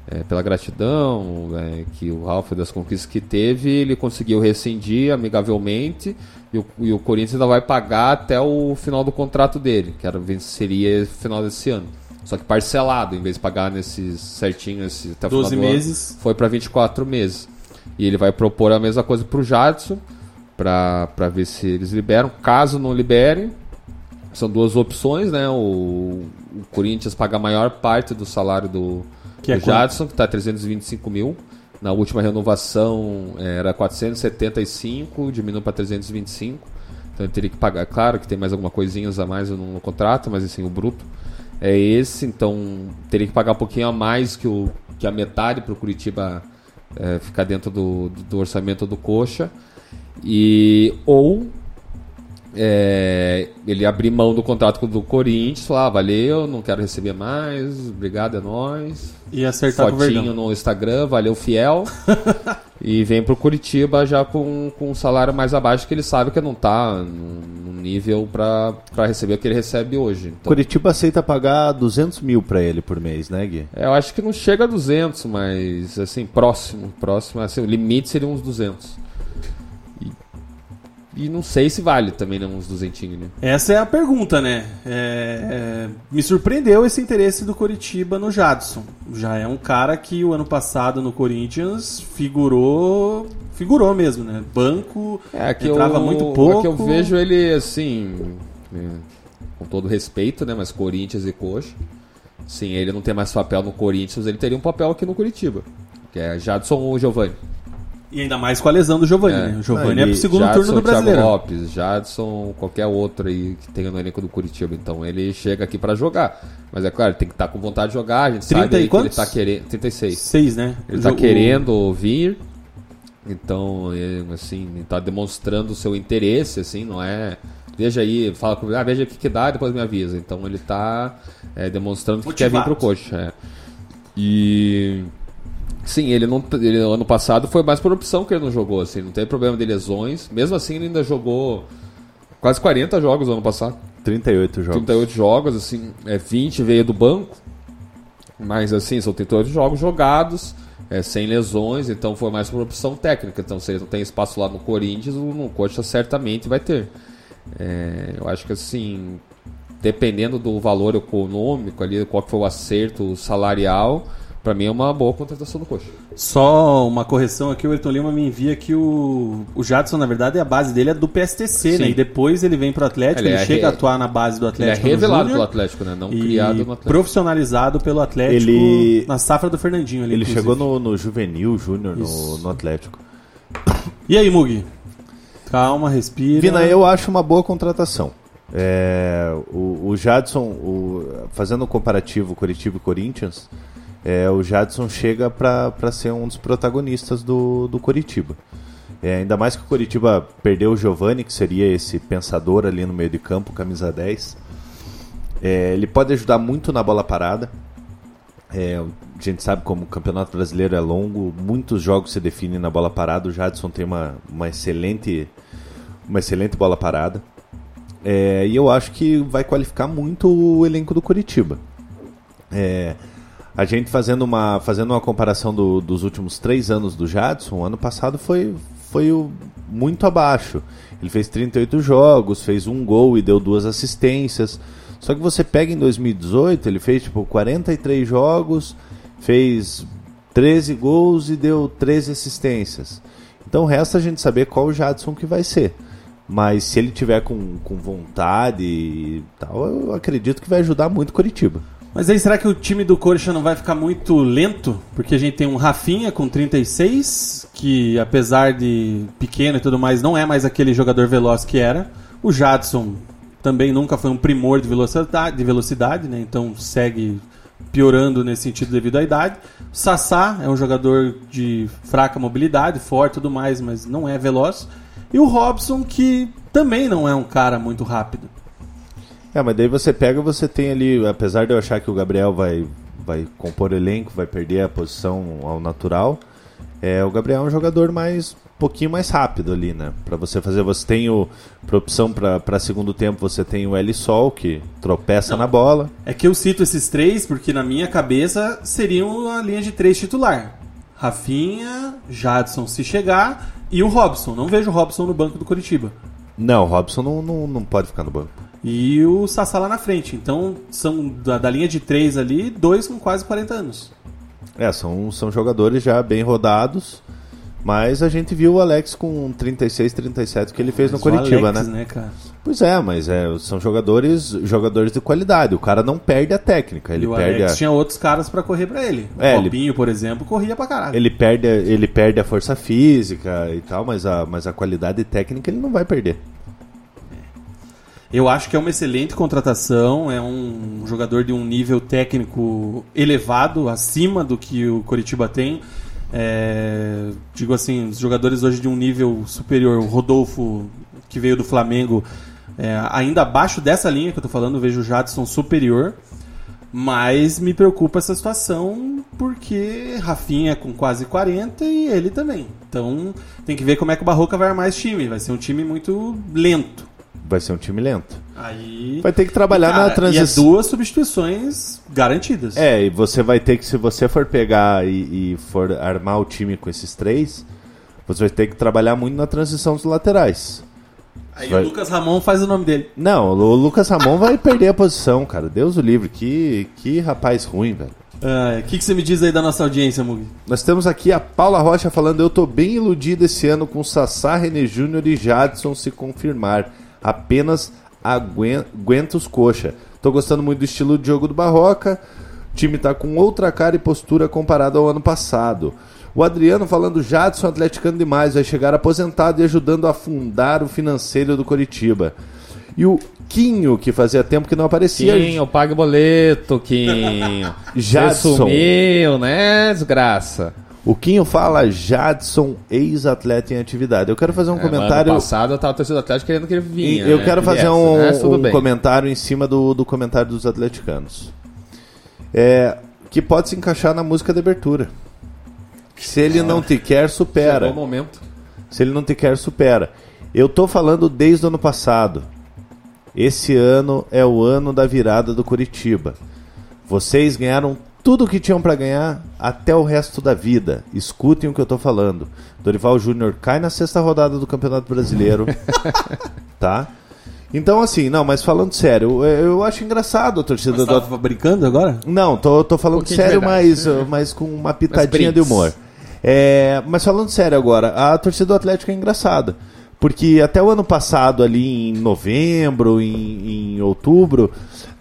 É, pela gratidão é, que o Ralph das conquistas que teve, ele conseguiu rescindir amigavelmente e o, e o Corinthians ainda vai pagar até o final do contrato dele, que era, no final desse ano. Só que parcelado, em vez de pagar nesses certinho esse, até o 12 final do ano, meses. foi para 24 meses. E ele vai propor a mesma coisa para o Jadson, para ver se eles liberam. Caso não liberem, são duas opções, né? O, o Corinthians paga a maior parte do salário do, Que é do? Jadson, que está 325 mil. Na última renovação eh, era 475, diminuiu para 325. Então ele teria que pagar. Claro que tem mais algumas coisinhas a mais no, no contrato, mas assim, o bruto é esse. Então teria que pagar um pouquinho a mais que, o, que a metade para o Curitiba eh, ficar dentro do, do orçamento do Coxa. E, ou é, ele abrir mão do contrato do Corinthians, falar, ah, valeu, não quero receber mais, obrigado, é nóis. E acertar com o Fotinho Verdão. no Instagram, valeu, fiel. [LAUGHS] e vem pro Curitiba já com, com um salário mais abaixo, que ele sabe que não tá no, no nível pra, pra receber o que ele recebe hoje. Então, Curitiba aceita pagar 200 mil pra ele por mês, né, Gui? é, eu acho que não chega a 200, mas assim, próximo, próximo, assim, o limite seria uns 200. E, não sei se vale também, né, uns 200, né? Essa é a pergunta, né? É, é, me surpreendeu esse interesse do Coritiba no Jadson. Já é um cara que o ano passado no Corinthians figurou. Figurou mesmo, né? Banco, É, que entrava eu, muito pouco. É que eu vejo ele assim, é, com todo respeito, né? Mas Corinthians e Coxa. Sim, ele não tem mais papel no Corinthians, ele teria um papel aqui no Curitiba. Que é Jadson ou Giovanni. E ainda mais com a lesão do Giovanni, É. né? O Giovanni Ah, é pro segundo Jadson, turno do Thiago Brasileiro. Lopes, Jadson, qualquer outro aí que tenha no elenco do Curitiba. Então ele chega aqui pra jogar. Mas é claro, tem que estar com vontade de jogar. A gente 30 sabe aí que ele tá querendo. 36. Seis, né? Ele O tá jo- querendo vir, então, é, assim, ele tá demonstrando o seu interesse, assim, não é... Veja aí, fala comigo, ah, veja o que, que dá, depois me avisa. Então ele tá é, demonstrando que quer vir Motivado. pro coxa. é. E... Sim, ele não. Ele, ano passado foi mais por opção que ele não jogou, assim, não teve problema de lesões. Mesmo assim, ele ainda jogou quase 40 jogos no ano passado. 38 jogos. 38 jogos, assim, é 20 veio do banco. Mas assim, são 38 jogos jogados, é, sem lesões, então foi mais por opção técnica. Então, se ele não tem espaço lá no Corinthians, no Coxa certamente vai ter. É, eu acho que assim, dependendo do valor econômico ali, qual que foi o acerto salarial, pra mim é uma boa contratação do Coxa. Só uma correção aqui, o Ayrton Lima me envia que o, o Jadson, na verdade, a base dele é do PSTC, Sim. né? E depois ele vem pro Atlético, Ele ele, é chega re- a atuar na base do Ele é Atlético. no revelado pelo Atlético, né? Não e criado no Atlético. profissionalizado pelo Atlético Ele- na safra do Fernandinho ali, Ele inclusive. chegou no, no Juvenil, Júnior, no, no Atlético. E aí, Mugi? Calma, respira. Vina, eu acho uma boa contratação. É, o, o Jadson, o- fazendo o comparativo Curitiba e Corinthians, é, o Jadson chega para ser um dos protagonistas do, do Curitiba. É, ainda mais que o Coritiba perdeu o Giovani, que seria esse pensador ali no meio de campo, camisa 10. É, ele pode ajudar muito na bola parada. É, a gente sabe como o Campeonato Brasileiro é longo, muitos jogos se definem na bola parada. O Jadson tem uma, uma, excelente, uma excelente bola parada. É, e eu acho que vai qualificar muito o elenco do Curitiba. É, a gente fazendo uma, fazendo uma comparação do, dos últimos três anos do Jadson, o ano passado foi, foi muito abaixo. Ele fez 38 jogos, fez um gol e deu duas assistências. Só que você pega em 2018, ele fez tipo 43 jogos, fez 13 gols e deu 13 assistências. Então resta a gente saber qual o Jadson que vai ser. Mas se ele tiver com, com vontade e tal, eu acredito que vai ajudar muito Curitiba. Mas aí será que o time do Coxa não vai ficar muito lento? Porque a gente tem um Rafinha com 36, que apesar de pequeno e tudo mais, não é mais aquele jogador veloz que era. O Jadson também nunca foi um primor de velocidade, de velocidade né? então segue piorando nesse sentido devido à idade. Sassá é um jogador de fraca mobilidade, forte e tudo mais, mas não é veloz. E o Robson, que também não é um cara muito rápido. É, mas daí você pega, você tem ali, apesar de eu achar que o Gabriel vai, vai compor elenco, vai perder a posição ao natural, é, o Gabriel é um jogador mais pouquinho mais rápido ali, né? Para você fazer, você tem o para opção para segundo tempo, você tem o L Sol que tropeça Não, na bola. É que eu cito esses três porque na minha cabeça seriam a linha de três titular. Rafinha, Jadson se chegar e o Robson. Não vejo o Robson no banco do Curitiba. Não, o Robson não, não, não pode ficar no banco. E o Sassá lá na frente. Então são da, da linha de três ali, dois com quase 40 anos. É, são, são jogadores já bem rodados mas a gente viu o Alex com 36, 37 que ele fez mas no Curitiba, Alex, né? né? Pois é, mas é, são jogadores jogadores de qualidade. O cara não perde a técnica. Ele e o perde Alex a... tinha outros caras para correr para ele. O é, Robinho, ele... por exemplo, corria pra caralho. Ele perde, ele perde a força física e tal, mas a, mas a qualidade técnica ele não vai perder. Eu acho que é uma excelente contratação, é um jogador de um nível técnico elevado, acima do que o Coritiba tem. É, digo assim, os jogadores hoje de um nível superior, o Rodolfo, que veio do Flamengo, é, ainda abaixo dessa linha que eu tô falando, vejo o Jadson superior. Mas me preocupa essa situação porque Rafinha é com quase 40 e ele também. Então tem que ver como é que o Barroca vai armar esse time. Vai ser um time muito lento vai ser um time lento. Aí vai ter que trabalhar cara, na transição. E é duas substituições garantidas. É, e você vai ter que, se você for pegar e, e, for armar o time com esses três, você vai ter que trabalhar muito na transição dos laterais. Aí vai... o Lucas Ramon faz o nome dele. Não, o Lucas Ramon vai perder a posição, cara. Deus o livre. Que, que rapaz ruim, velho. O ah, que, que você me diz aí da nossa audiência, Mugi? Nós temos aqui a Paula Rocha falando: Eu tô bem iludido esse ano com Sassá, René Júnior e Jadson se confirmar apenas aguenta os coxa. Tô gostando muito do estilo de jogo do Barroca. O time tá com outra cara e postura comparado ao ano passado. O Adriano falando Jadson atleticano demais, vai chegar aposentado e ajudando a afundar o financeiro do Coritiba. E o Quinho, que fazia tempo que não aparecia. Quinho, pague boleto, Quinho. [LAUGHS] Jadson. Você sumiu, né, desgraça? O Quinho fala Jadson, ex-atleta em atividade. Eu quero fazer um é, comentário. No passado eu tava torcendo Atlético querendo que ele vinha. Eu né? quero fazer viesse, um, né? um comentário em cima do, do comentário dos atleticanos. É, que pode se encaixar na música de abertura. Se ele não te quer, supera. Chegou o momento. Se ele não te quer, supera. Eu tô falando desde o ano passado. Esse ano é o ano da virada do Curitiba. Vocês ganharam tudo o que tinham para ganhar até o resto da vida. Escutem o que eu tô falando. Dorival Júnior cai na sexta rodada do Campeonato Brasileiro. [LAUGHS] tá? Então, assim, não, mas falando sério, eu, eu acho engraçado a torcida mas do. brincando agora? Não, tô, tô falando um sério, mas, mas com uma pitadinha de humor. É, mas falando sério agora, a torcida do Atlético é engraçada. Porque até o ano passado, ali em novembro, em, em outubro,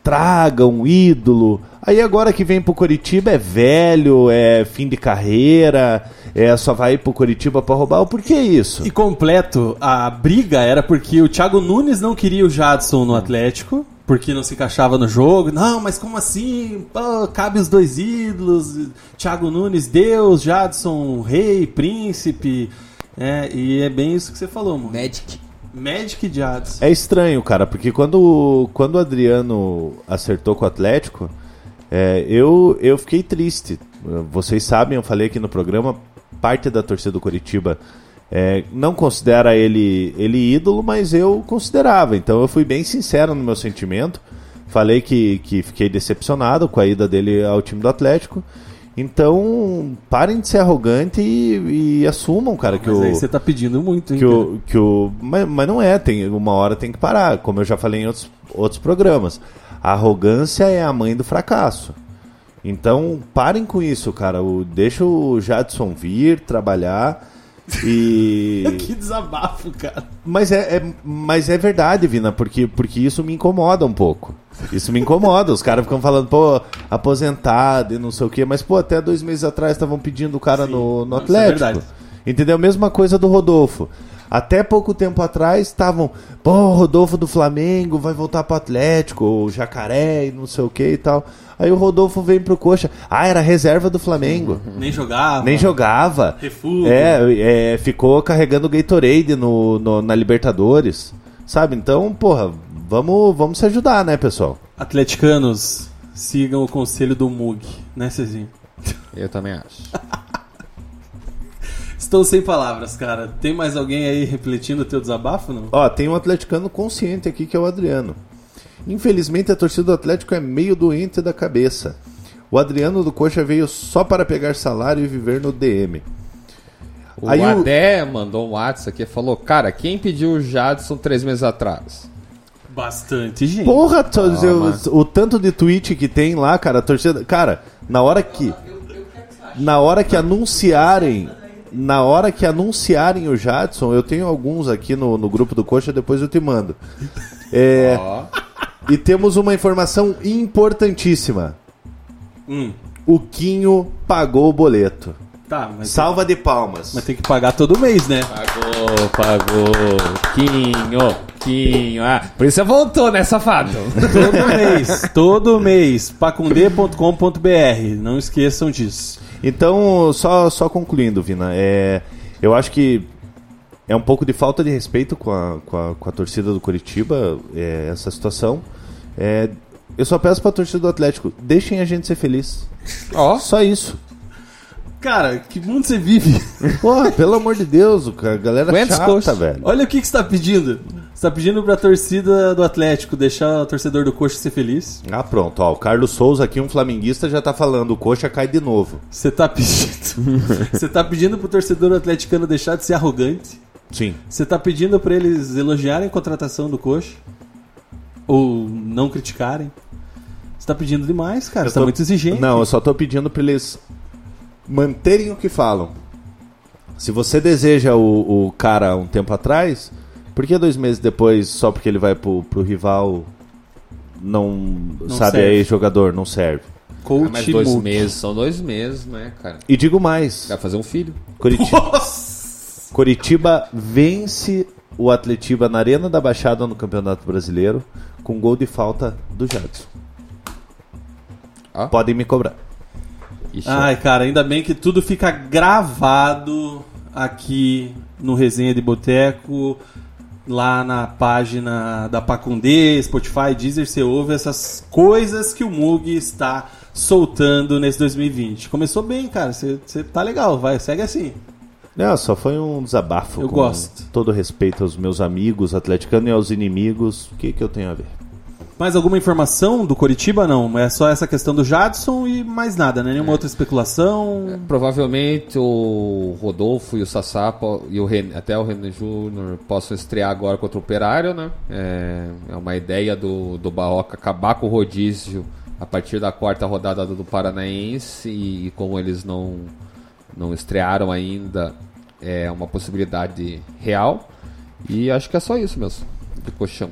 traga um ídolo. Aí agora que vem pro Curitiba é velho, é fim de carreira, é só vai pro Curitiba para roubar. Por que isso? E completo, a briga era porque o Thiago Nunes não queria o Jadson no Atlético, porque não se encaixava no jogo. Não, mas como assim? Pô, cabe os dois ídolos. Thiago Nunes, Deus, Jadson, rei, príncipe. É, e é bem isso que você falou, mano. Magic. Magic de Adson. É estranho, cara, porque quando, quando o Adriano acertou com o Atlético, é, eu, eu fiquei triste. Vocês sabem, eu falei aqui no programa, parte da torcida do Curitiba é, não considera ele, ele ídolo, mas eu considerava. Então eu fui bem sincero no meu sentimento. Falei que, que fiquei decepcionado com a ida dele ao time do Atlético. Então, parem de ser arrogante e, e assumam, cara, que Mas o. aí você tá pedindo muito, hein? que o, que o mas, mas não é, tem uma hora tem que parar, como eu já falei em outros, outros programas. A arrogância é a mãe do fracasso. Então, parem com isso, cara. O, deixa o Jadson vir trabalhar e [LAUGHS] Que desabafo, cara. mas é, é- mas é verdade, Vina, porque, porque isso me incomoda um pouco. Isso me incomoda. Os caras ficam falando, pô, aposentado e não sei o quê. Mas, pô, até dois meses atrás estavam pedindo o cara no, no Não, isso é Atlético. verdade. Entendeu? Mesma coisa do Rodolfo. Até pouco tempo atrás estavam, pô, o Rodolfo do Flamengo vai voltar pro Atlético, o Jacaré e não sei o que e tal. Aí o Rodolfo vem pro Coxa. Ah, era reserva do Flamengo. [LAUGHS] Nem jogava. Nem jogava. Refugo. É, é, ficou carregando Gatorade no, no- na Libertadores. Sabe? Então, porra, vamos, vamos se ajudar, né, pessoal? Atleticanos, sigam o conselho do Mug, né, Cezinho? Eu também acho. [LAUGHS] Estou sem palavras, cara. Tem mais alguém aí refletindo o teu desabafo, não? Ó, tem um atleticano consciente aqui que é o Adriano. Infelizmente a torcida do Atlético é meio doente da cabeça. O Adriano do Coxa veio só para pegar salário e viver no DM. O Aí o- Adé mandou um WhatsApp aqui e falou: Cara, quem pediu o Jadson três meses atrás? Bastante gente. Porra, Ah, eu- mas- o tanto de tweet que tem lá, cara, a torcida. Cara, na hora que. Na hora que anunciarem. Na hora que anunciarem o Jadson, eu tenho alguns aqui no, no grupo do Coxa, depois eu te mando. É, Ó. e temos uma informação importantíssima. Hum, O Quinho pagou o boleto. Tá, mas, Salva de palmas. mas tem que pagar todo mês, né? Pagou, pagou. Quinho, Quinho. Ah, por isso você voltou, né, safado? Todo mês, todo mês. pacundê.com.br. Não esqueçam disso. Então, só, só concluindo, Vina, é, eu acho que é um pouco de falta de respeito com a, com a, com a torcida do Curitiba, é, essa situação. É, eu só peço pra torcida do Atlético, deixem a gente ser feliz. Ó. Só isso. Cara, que mundo você vive? [LAUGHS] Porra, pelo amor de Deus, a galera Quantos chata, coxas? velho. Olha o que, que você tá pedindo. Você tá pedindo pra torcida do Atlético deixar o torcedor do Coxa ser feliz. Ah, pronto, ó, o Carlos Souza aqui, um flamenguista, já tá falando, o coxa cai de novo. Você tá pedindo. [LAUGHS] Você tá pedindo pro torcedor atleticano deixar de ser arrogante. Sim. Você tá pedindo pra eles elogiarem a contratação do Coxa. Ou não criticarem. Você tá pedindo demais, cara. Eu Você tá tô- muito exigente. Não, eu só tô pedindo pra eles manterem o que falam. Se você deseja o, o cara um tempo atrás, por que dois meses depois, só porque ele vai pro, pro rival, não, sabe, serve. aí jogador, não serve? Coach Ah, mas dois Mug. meses, são dois meses, né, cara? E digo mais, Vai fazer um filho. Curitiba, Nossa! Curitiba vence o Atletiba na Arena da Baixada no Campeonato Brasileiro com gol de falta do Jadson. Ó. Podem me cobrar. Ixi, Ai, cara, ainda bem que tudo fica gravado aqui no Resenha de Boteco, lá na página da Pacundê, Spotify, Deezer, você ouve essas coisas que o Mug está soltando nesse 2020. Começou bem, cara, você você tá legal, vai, segue assim. Não, só foi um desabafo. Eu com gosto. Todo respeito aos meus amigos atleticanos e aos inimigos. O que, que eu tenho a ver? Mais alguma informação do Coritiba? Não, é só essa questão do Jadson e mais nada, né? Nenhuma outra especulação. Provavelmente o Rodolfo e o Sassá e o até o René Júnior possam estrear agora contra o Operário, né? É, é uma ideia do, do Barroca acabar com o rodízio a partir da quarta rodada do Paranaense e, como eles não, não estrearam ainda, é uma possibilidade real. E acho que é só isso mesmo, de colchão.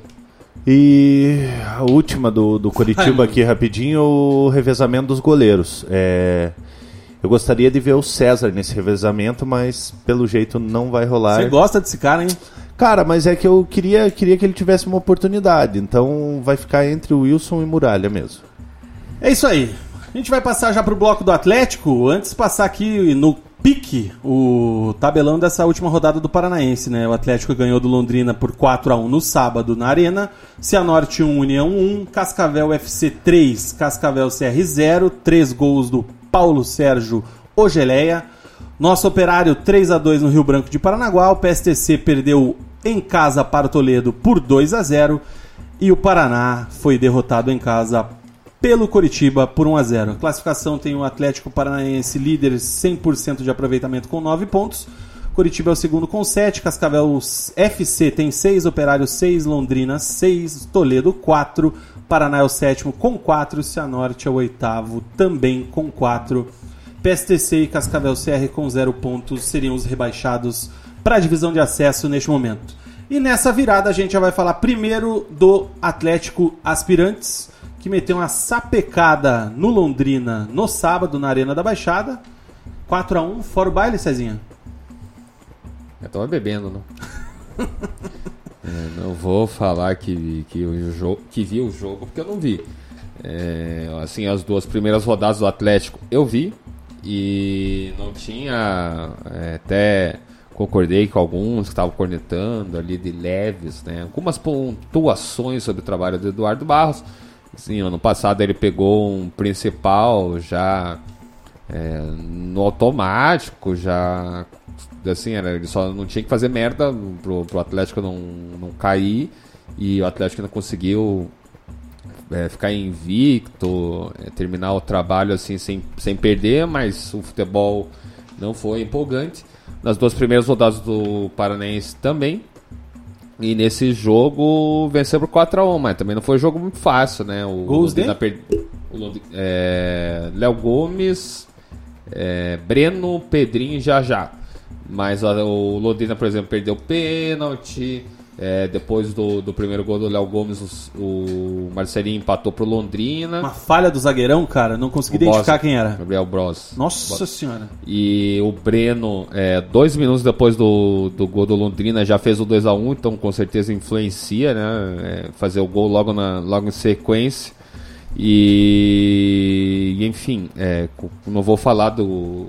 E a última do, do Curitiba aqui rapidinho, o revezamento dos goleiros. É, eu gostaria de ver o César nesse revezamento, mas pelo jeito não vai rolar. Você gosta desse cara, hein? Cara, mas é que eu queria, queria que ele tivesse uma oportunidade. Então vai ficar entre o Wilson e Muralha mesmo. É isso aí. A gente vai passar já pro bloco do Atlético. Antes de passar aqui no pique o tabelão dessa última rodada do Paranaense, né? O Atlético ganhou do Londrina por 4 a 1 no sábado na Arena, Cianorte 1, União 1, Cascavel FC 3, Cascavel CR 0, 3 gols do Paulo Sérgio Ogeleia. Nosso Operário 3 a 2 no Rio Branco de Paranaguá, o PSTC perdeu em casa para o Toledo por 2 a 0 e o Paraná foi derrotado em casa pelo Coritiba por 1 a 0. A classificação tem o Atlético Paranaense líder 100% de aproveitamento com 9 pontos. Curitiba é o segundo com 7, Cascavel FC tem 6, Operário 6, Londrina 6, Toledo 4, Paraná é o sétimo com 4, Cianorte é o oitavo também com 4. PSTC e Cascavel CR com 0 pontos seriam os rebaixados para a divisão de acesso neste momento. E nessa virada a gente já vai falar primeiro do Atlético Aspirantes, que meteu uma sapecada no Londrina no sábado na Arena da Baixada. 4 a 1 fora o baile, Cezinha. Eu tava bebendo, não. [LAUGHS] É, não vou falar que, que, o jogo, que vi o jogo, porque eu não vi. É, assim, as duas primeiras rodadas do Atlético eu vi e não tinha. É, até concordei com alguns que estavam cornetando ali de leves, né? Algumas pontuações sobre o trabalho do Eduardo Barros. Sim, ano passado ele pegou um principal já é, no automático, já assim, era, ele só não tinha que fazer merda pro, pro Atlético não, não cair e o Atlético não conseguiu é, ficar invicto, é, terminar o trabalho assim sem, sem perder, mas o futebol não foi empolgante. Nas duas primeiras rodadas do Paranaense também. E nesse jogo venceu por 4x1, mas também não foi um jogo muito fácil, né? O Gols Londrina per... é... Léo Gomes, é... Breno, Pedrinho e Jajá. Mas o Londrina, por exemplo, perdeu pênalti. É, depois do, do primeiro gol do Léo Gomes, os- o Marcelinho empatou pro Londrina. Uma falha do zagueirão, cara, não consegui O identificar Boss- quem era. Gabriel Bros. Nossa senhora. E o Breno, é, dois minutos depois do, do gol do Londrina, já fez o 2 a 1 então com certeza influencia, né? é, fazer o gol logo, na, logo em sequência. E, enfim, é, não vou falar do, do,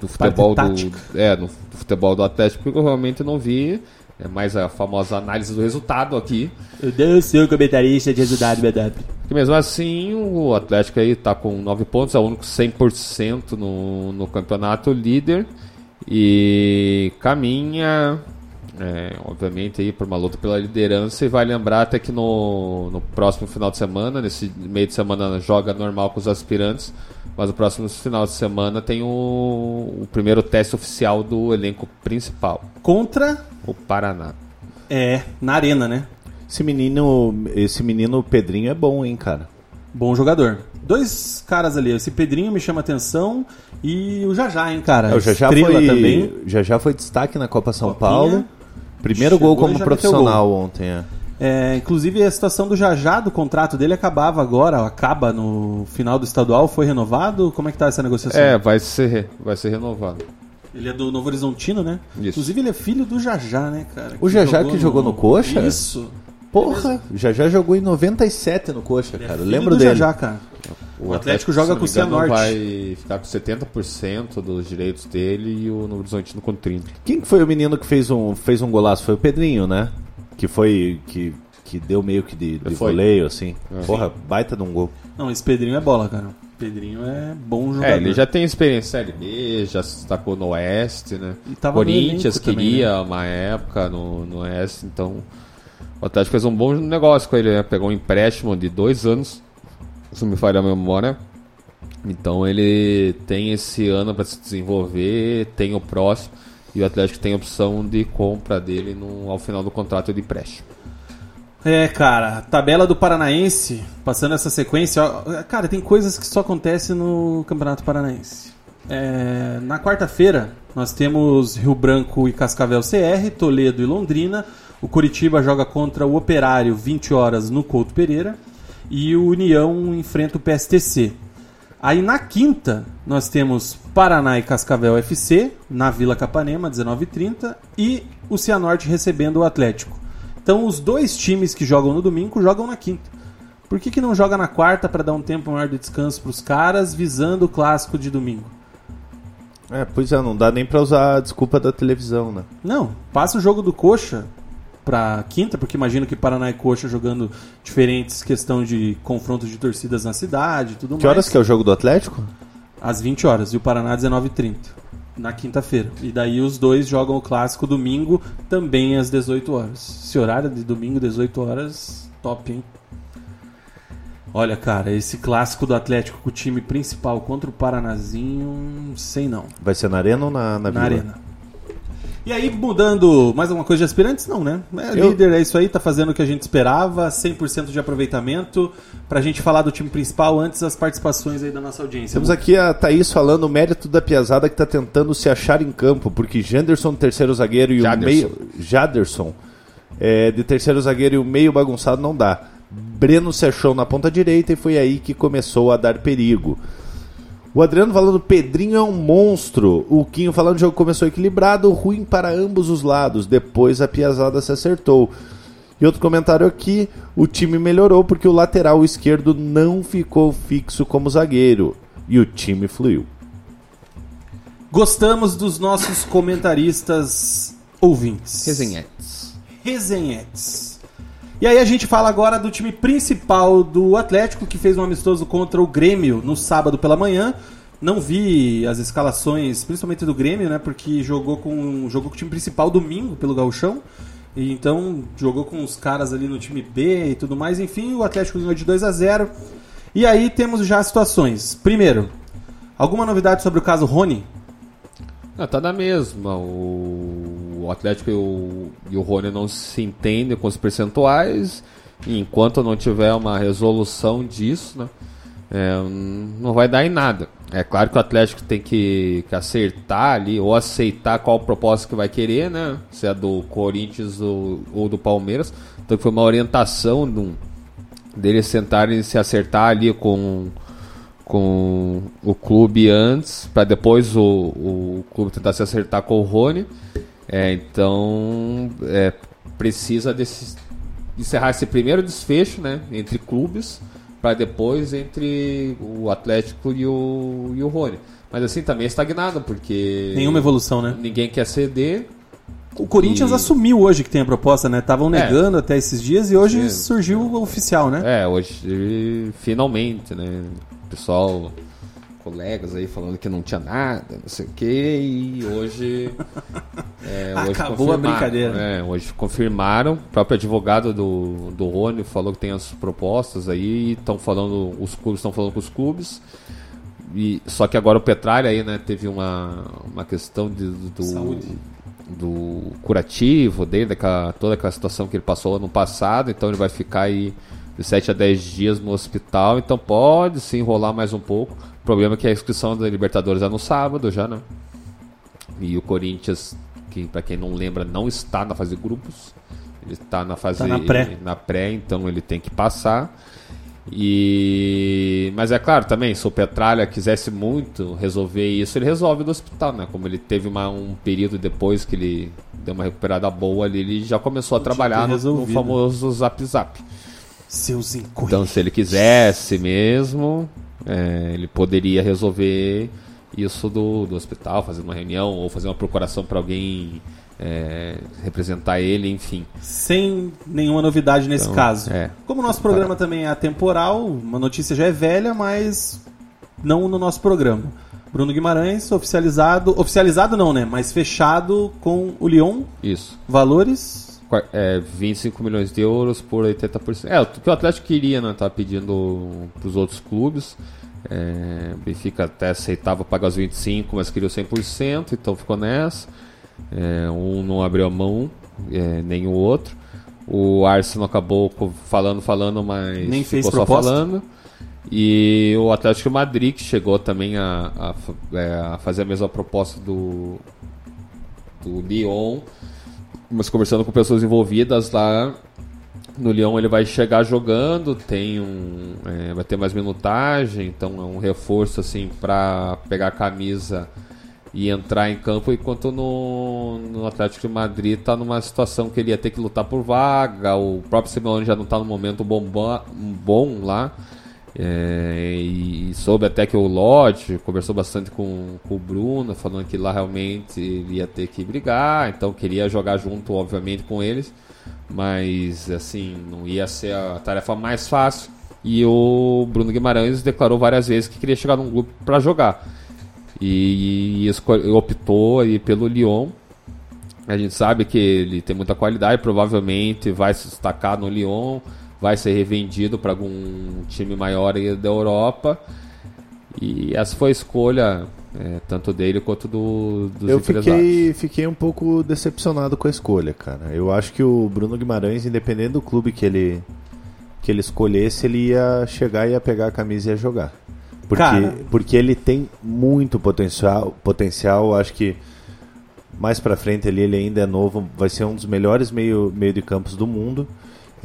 do futebol do, é, do futebol do Atlético, porque eu realmente não vi. É mais a famosa análise do resultado aqui. Eu dei o seu comentarista de resultado, BW. Que mesmo assim, o Atlético aí tá com 9 pontos, é o único 100% no, no campeonato líder e caminha, é, obviamente, aí por uma luta pela liderança. E vai lembrar até que no, no próximo final de semana, nesse meio de semana, joga normal com os aspirantes, mas no próximo final de semana tem o, o primeiro teste oficial do elenco principal, Contra, o Paraná. é, na arena, né? Esse menino, esse menino Pedrinho é bom, hein, cara. Bom jogador. Dois caras ali, esse Pedrinho me chama atenção e o Jajá, hein, cara. É, o Jajá Estrela foi, também. Jajá foi destaque na Copa São Copinha. Paulo. Primeiro Chegou gol como profissional ontem. É. É, inclusive a situação do Jajá, do contrato dele acabava agora, acaba no final do estadual, foi renovado? Como é que tá essa negociação? É, vai ser, vai ser renovado. Ele é do Novo Horizontino, né? Isso. Inclusive ele é filho do Jajá, né, cara? O Jajá que jogou no Coxa? Isso. Porra, Jajá jogou em 97 no Coxa, Ele é cara. Filho lembro do dele. Jajá, cara. O Atlético joga se não com o Cianorte. vai ficar com 70% dos direitos dele e o Novo Horizontino com 30%. Quem que foi o menino que fez um, fez um golaço? Foi o Pedrinho, né? Que foi. Que, que deu meio que de, de Foi. voleio, assim. Porra, baita de um gol. Não, esse Pedrinho é bola, cara. Pedrinho é bom jogador. É, ele já tem experiência em Série B, já se destacou no Oeste, né? E tava no Corinthians elenco também, queria né? uma época no, no Oeste, então o Atlético fez um bom negócio com ele, né? Pegou um empréstimo de dois anos, se não me falha a memória. Então ele tem esse ano para se desenvolver, tem o próximo, e o Atlético tem opção de compra dele no, ao final do contrato de empréstimo. É, cara, tabela do Paranaense, passando essa sequência, ó, cara, tem coisas que só acontecem no Campeonato Paranaense. É, na quarta-feira, nós temos Rio Branco e Cascavel CR, Toledo e Londrina. O Curitiba joga contra o Operário 20 horas no Couto Pereira e o União enfrenta o PSTC. Aí na quinta, nós temos Paraná e Cascavel FC, na Vila Capanema, 19h30, e o Cianorte recebendo o Atlético. Então os dois times que jogam no domingo jogam na quinta. Por que, que não joga na quarta para dar um tempo maior de descanso para os caras, visando o clássico de domingo? É, pois é, não dá nem pra usar a desculpa da televisão, né? Não, passa o jogo do Coxa pra quinta, porque imagino que Paraná e Coxa jogando diferentes questão de confrontos de torcidas na cidade e tudo Que mais. horas que é o jogo do Atlético? Às 20 horas e o Paraná 19h30 na quinta-feira. E daí os dois jogam o clássico domingo também às 18 horas. Esse horário de domingo 18 horas, top, hein? Olha, cara, esse clássico do Atlético com o time principal contra o Paranazinho, sei não. Vai ser na Arena ou na, na, na arena. E aí, mudando mais alguma coisa de aspirantes? Não, né? É Eu- líder, é isso aí, tá fazendo o que a gente esperava, 100% de aproveitamento. Pra gente falar do time principal antes das participações aí da nossa audiência. Temos aqui a Thaís falando o mérito da piazada que tá tentando se achar em campo, porque Janderson, terceiro zagueiro, e Jaderson. o meio. Jaderson, é, de terceiro zagueiro e o meio bagunçado não dá. Breno se achou na ponta direita e foi aí que começou a dar perigo. O Adriano falando Pedrinho é um monstro. O Quinho falando o jogo começou equilibrado, ruim para ambos os lados. Depois a piazada se acertou. E outro comentário aqui: o time melhorou porque o lateral esquerdo não ficou fixo como zagueiro. E o time fluiu. Gostamos dos nossos comentaristas ouvintes. Resenhetes. Resenhetes. E aí a gente fala agora do time principal do Atlético, que fez um amistoso contra o Grêmio no sábado pela manhã. Não vi as escalações, principalmente do Grêmio, né? Porque jogou com, jogou com o time principal domingo pelo Gauchão. E então jogou com os caras ali no time B e tudo mais. Enfim, o Atlético ganhou de 2 a 0 E aí temos já as situações. Primeiro, alguma novidade sobre o caso Rony? Ah, tá na mesma. O, Atlético e o, e o Rony não se entendem com os percentuais. E enquanto não tiver uma resolução disso, né, é, não vai dar em nada. É claro que o Atlético tem que, que acertar ali, ou aceitar qual proposta que vai querer, né? Se é do Corinthians ou, ou do Palmeiras. Então foi uma orientação de um- deles tentarem se acertar ali com com o clube antes, para depois o, o clube tentar se acertar com o Rony. É, então, é, precisa desse, encerrar esse primeiro desfecho né, entre clubes, para depois entre o Atlético e o, e o Rony. Mas assim, também é estagnado, porque Nenhuma evolução, né? ninguém quer ceder. O Corinthians E- assumiu hoje que tem a proposta, né? Estavam É. negando até esses dias e hoje surgiu o oficial, né? É, hoje finalmente, né? Pessoal, colegas aí falando que não tinha nada, não sei o que, e hoje. [LAUGHS] é, hoje Acabou a brincadeira. É, hoje confirmaram. O próprio advogado do, do Rony falou que tem as propostas aí, estão falando, os clubes estão falando com os clubes. E, só que agora o Petralha aí, né, teve uma, uma questão de, do, Saúde. do curativo dele, daquela, toda aquela situação que ele passou ano passado, então ele vai ficar aí de 7 a 10 dias no hospital, então pode se enrolar mais um pouco. O problema é que a inscrição da Libertadores é no sábado já, né? E o Corinthians, que para quem não lembra, não está na fase de grupos. Ele está na fase Tá na pré. na pré, então ele tem que passar. E mas é claro também, se o Petralha quisesse muito resolver isso, ele resolve no hospital, né? Como ele teve uma- um período depois que ele deu uma recuperada boa ali, ele já começou a trabalhar no, no famoso Zap Zap. Seus incoerentes. Então, se ele quisesse mesmo, é, ele poderia resolver isso do, do hospital, fazer uma reunião ou fazer uma procuração para alguém é, representar ele, enfim. Sem nenhuma novidade nesse Então, caso. é. Como o nosso programa também é atemporal, uma notícia já é velha, mas não no nosso programa. Bruno Guimarães, oficializado. Oficializado não, né? Mas fechado com o Lyon. Isso. Valores. É, 25 milhões de euros por 80%. É, o que o Atlético queria, né? Tá pedindo para os outros clubes. É, o Benfica até aceitava pagar os 25, mas queria o 100%, então ficou nessa. É, um não abriu a mão, é, nem o outro. O Arsenal acabou falando, falando, mas Nem fez ficou só proposta? falando. E o Atlético Madrid que chegou também a, a é, a fazer a mesma proposta do, do Lyon mas conversando com pessoas envolvidas lá no Lyon ele vai chegar jogando tem um é, vai ter mais minutagem então é um reforço assim para pegar a camisa e entrar em campo enquanto no, no Atlético de Madrid está numa situação que ele ia ter que lutar por vaga o próprio Simeone já não está no momento bom lá É, e soube até que o Lodge conversou bastante com, com o Bruno, falando que lá realmente ia ter que brigar, então queria jogar junto, obviamente, com eles, mas assim, não ia ser a tarefa mais fácil. E o Bruno Guimarães declarou várias vezes que queria chegar num grupo para jogar. E, e optou aí pelo Lyon. A gente sabe que ele tem muita qualidade, provavelmente vai se destacar no Lyon vai ser revendido para algum time maior aí da Europa. E essa foi a escolha é, tanto dele quanto do, dos Eu fiquei, fiquei um pouco decepcionado com a escolha, cara. Eu acho que o Bruno Guimarães, independente do clube que ele, que ele escolhesse, ele ia chegar, ia pegar a camisa e ia jogar. Porque, cara. porque ele tem muito potencial, potencial. Acho que mais para frente ali, ele ainda é novo, vai ser um dos melhores meio, meio de campos do mundo.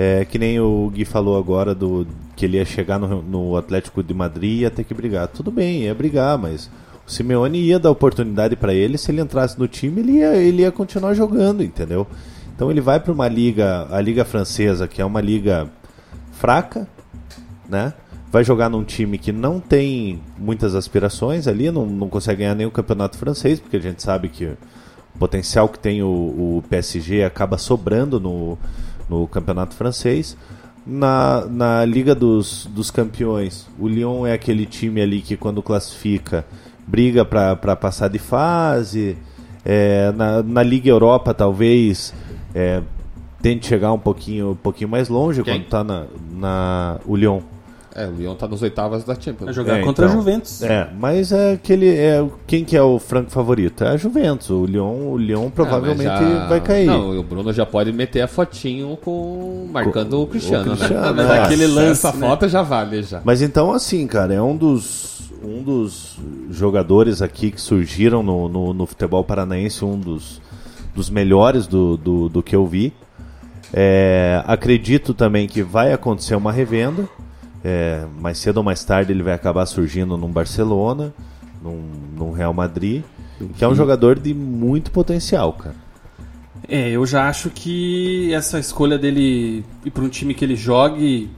É, que nem o Gui falou agora do que ele ia chegar no, no Atlético de Madrid e ia ter que brigar. Tudo bem, ia brigar, mas o Simeone ia dar oportunidade para ele. Se ele entrasse no time, ele ia, ele ia continuar jogando, entendeu? Então ele vai para uma liga, a liga francesa, que é uma liga fraca, né? Vai jogar num time que não tem muitas aspirações ali, não, não consegue ganhar o campeonato francês, porque a gente sabe que o potencial que tem o, o PSG acaba sobrando no, no campeonato francês. Na, na Liga dos, dos Campeões, o Lyon é aquele time ali que quando classifica briga para passar de fase. É, na, na Liga Europa talvez é, tente chegar um pouquinho, um pouquinho mais longe Quem? quando está na, na, o Lyon. É, o Lyon tá nos oitavas da Champions. Vai jogar é, contra então, a Juventus. É, mas é aquele. É, quem que é o franco favorito? É a Juventus. O Lyon, o Lyon provavelmente já... vai cair. Não, o Bruno já pode meter a fotinho com. marcando com, o Cristiano, o Cristiano né? Mas aquele lance. Essa né? foto já vale já. Mas então, assim, cara, é um dos. Um dos jogadores aqui que surgiram no, no, no futebol paranaense, um dos, dos melhores do, do, do que eu vi. É, acredito também que vai acontecer uma revenda. É, mais cedo ou mais tarde ele vai acabar surgindo num Barcelona, num, num Real Madrid, que é um jogador de muito potencial, cara. É, eu já acho que essa escolha dele ir para um time que ele jogue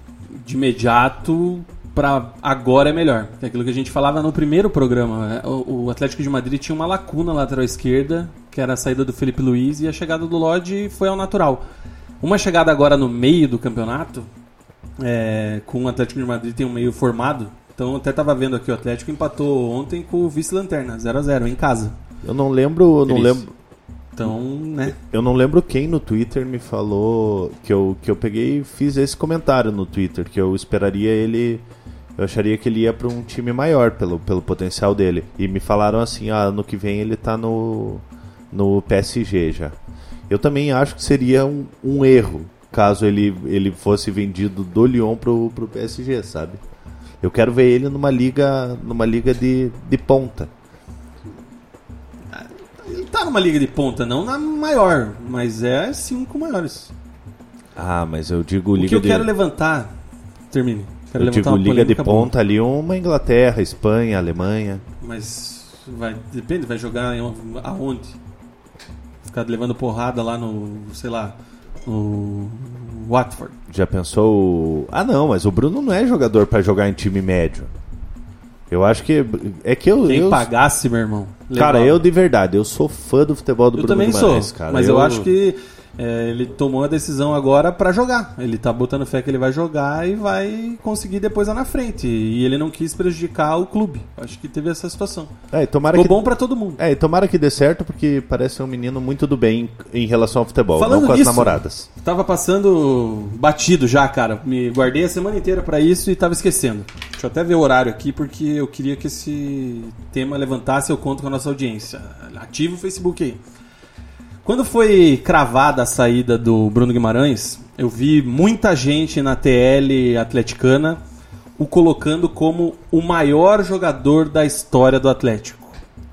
de imediato para agora é melhor. É aquilo que a gente falava no primeiro programa. Né? O, o, Atlético de Madrid tinha uma lacuna na lateral esquerda, que era a saída do Felipe Luiz e a chegada do Lodge foi ao natural. Uma chegada agora no meio do campeonato é, com o Atlético de Madrid tem um meio formado. Então até tava vendo aqui, o Atlético empatou ontem com o vice-lanterna, 0 a 0 em casa. Eu não lembro, eu não lembro. Então, né? Eu não lembro quem no Twitter me falou que eu, que eu peguei e fiz esse comentário no Twitter, que eu esperaria ele. Eu acharia que ele ia para um time maior pelo, pelo potencial dele. E me falaram assim: ah, no que vem ele tá no, no PSG já. Eu também acho que seria um, um erro caso ele, ele fosse vendido do Lyon pro, pro PSG, sabe? Eu quero ver ele numa liga, numa liga de, de ponta. Ele tá numa liga de ponta, não na maior, mas é cinco maiores. Ah, mas eu digo liga de... O que eu quero levantar... Termine. Quero eu digo liga de ponta ali, uma Inglaterra, Espanha, Alemanha. Mas vai, depende, vai jogar em, aonde? Ficar levando porrada lá no, sei lá, o Watford. Já pensou. Ah, não, mas o Bruno não é jogador para jogar em time médio. Eu acho que. É que eu. Quem eu... pagasse, meu irmão. Cara, eu de verdade, eu sou fã do futebol do eu Bruno também Guimarães, sou, cara. Mas eu, eu acho que é, ele tomou a decisão agora para jogar. Ele tá botando fé que ele vai jogar e vai conseguir depois lá na frente. E ele não quis prejudicar o clube. Acho que teve essa situação. É, tomara Ficou que... bom para todo mundo. É, e tomara que dê certo, porque parece um menino muito do bem em relação ao futebol, Falando não com nisso, as namoradas. Tava passando batido já, cara. Me guardei a semana inteira para isso e tava esquecendo. Deixa eu até ver o horário aqui, porque eu queria que esse tema levantasse eu conto com a nossa audiência. Ativa o Facebook aí. Quando foi cravada a saída do Bruno Guimarães, eu vi muita gente na TL atleticana o colocando como o maior jogador da história do Atlético.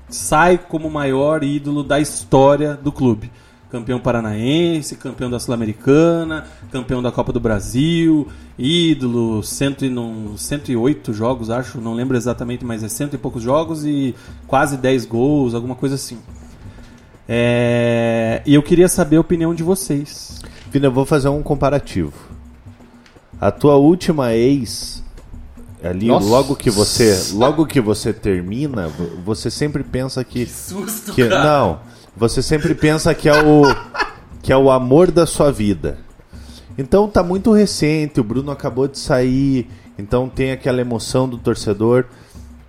Sai como o maior ídolo da história do clube. Campeão paranaense, campeão da Sul-Americana, campeão da Copa do Brasil, ídolo, cento e não, 108 jogos, acho, não lembro exatamente, mas é cento e poucos jogos e quase 10 gols, alguma coisa assim. É... E eu queria saber a opinião de vocês. Vina, eu vou fazer um comparativo. A tua última ex ali Nossa. logo que você logo que você termina vo- você sempre pensa que Susto, que cara. não você sempre pensa que é o que é o amor da sua vida então tá muito recente o Bruno acabou de sair então tem aquela emoção do torcedor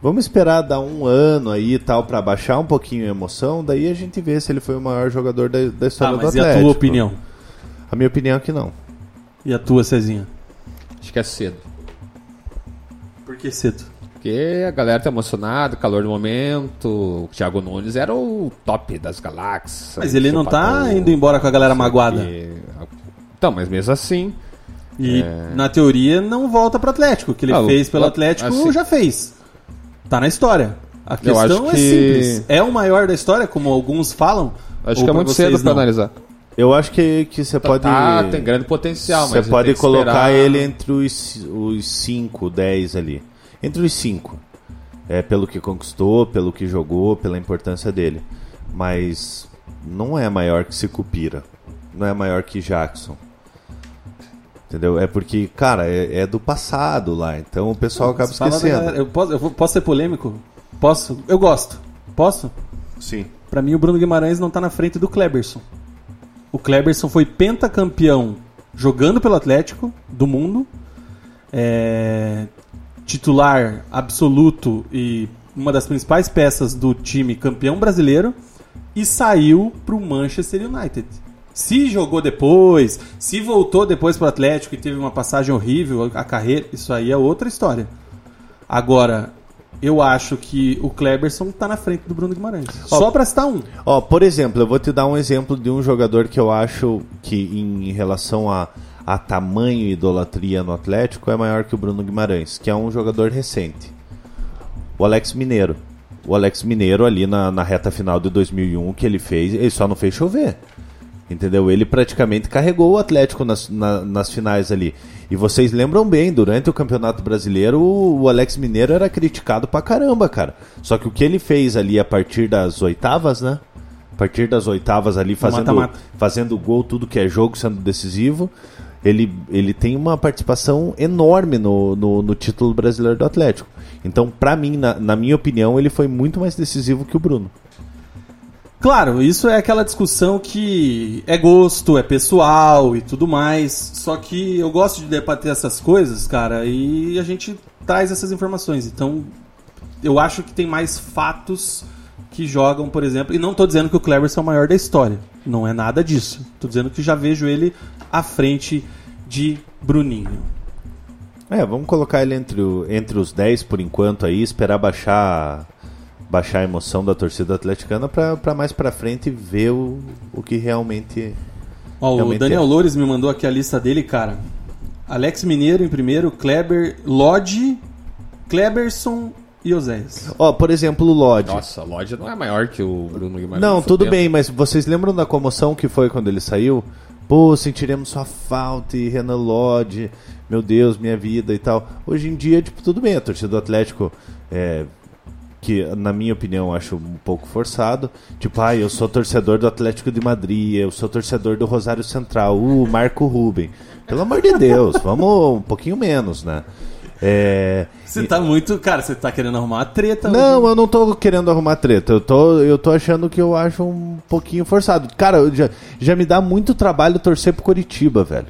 vamos esperar dar um ano aí e tal para baixar um pouquinho a emoção daí a gente vê se ele foi o maior jogador da, da Ah, história do mas e Atlético a tua opinião? a minha opinião é que não E a tua, Cezinha? Acho que é cedo. Por que cedo? Porque a galera tá emocionada, calor do momento. O Thiago Nunes era o top das galáxias. Mas ele não tá indo embora com a galera magoada. e- Então, mas mesmo assim. E, na teoria, não volta pro Atlético. O que ele Ah, fez pelo o- Atlético assim- já fez. Tá na história. A questão acho é que- simples. É o maior da história, como alguns falam? Acho que é muito cedo pra não? analisar. eu acho que que você pode Tá, tem grande potencial, Você mas pode tem que colocar esperar- ele entre os, os 5, 10 ali. Entre os 5. É pelo que conquistou, pelo que jogou, pela importância dele. Mas não é maior que Sicupira. Não é maior que Jackson. Entendeu? É porque, cara, é, é do passado lá. Então o pessoal acaba esquecendo. galera. Eu posso, eu posso ser polêmico? Posso? Eu gosto. Posso? Sim. Pra mim, o Bruno Guimarães não tá na frente do Kleberson. O Kleberson foi pentacampeão jogando pelo Atlético do mundo. É, titular absoluto e uma das principais peças do time campeão brasileiro. E saiu pro Manchester United. Se jogou depois, se voltou depois pro Atlético e teve uma passagem horrível, a carreira, isso aí é outra história. Agora, eu acho que o Kleberson tá na frente do Bruno Guimarães. Só pra citar um. Ó, por exemplo, eu vou te dar um exemplo de um jogador que eu acho que em relação a, a tamanho e idolatria no Atlético é maior que o Bruno Guimarães, que é um jogador recente. O Alex Mineiro. O Alex Mineiro ali na, na reta final de 2001 que ele fez, ele só não fez chover. Entendeu? Ele praticamente carregou o Atlético nas, na- nas finais ali. E vocês lembram bem, durante o Campeonato Brasileiro, o, o Alex Mineiro era criticado pra caramba, cara. Só que o que ele fez ali a partir das oitavas, né? A partir das oitavas ali, fazendo, mata-mata. fazendo gol, tudo que é jogo, sendo decisivo, ele, ele tem uma participação enorme no, no, no título brasileiro do Atlético. Então, pra mim, na, na minha opinião, ele foi muito mais decisivo que o Bruno. Claro, isso é aquela discussão que é gosto, é pessoal e tudo mais. Só que eu gosto de debater essas coisas, cara, e a gente traz essas informações. Então, eu acho que tem mais fatos que jogam, por exemplo. E não tô dizendo que o Cleverson é o maior da história. Não é nada disso. Tô dizendo que já vejo ele à frente de Bruninho. É, vamos colocar ele entre, o- entre os 10 por enquanto aí, esperar baixar baixar a emoção da torcida atleticana pra, pra mais pra frente ver o, o que realmente. Ó, o Realmente Daniel é. Loures me mandou aqui a lista dele, cara. Alex Mineiro em primeiro, Kleber, Lodge, Kleberson e Oséias. Ó, por exemplo, o Lodge. Nossa, loja não é maior que o Bruno Guimarães. Não, tudo bem, mas vocês lembram da comoção que foi quando ele saiu? Pô, sentiremos sua falta e Renan Lodge, meu Deus, minha vida e tal. Hoje em dia, tipo, tudo bem, a torcida do Atlético, é, que na minha opinião eu acho um pouco forçado. Tipo, ah, eu sou torcedor do Atlético de Madrid, eu sou torcedor do Rosário Central, uh, Marco Ruben. Pelo amor de Deus, [LAUGHS] vamos um pouquinho menos, né? É, Você tá muito. Cara, você tá querendo arrumar uma treta não, hoje. eu não tô querendo arrumar treta. Eu tô, eu tô achando que eu acho um pouquinho forçado. Cara, já, já me dá muito trabalho torcer pro Coritiba, velho.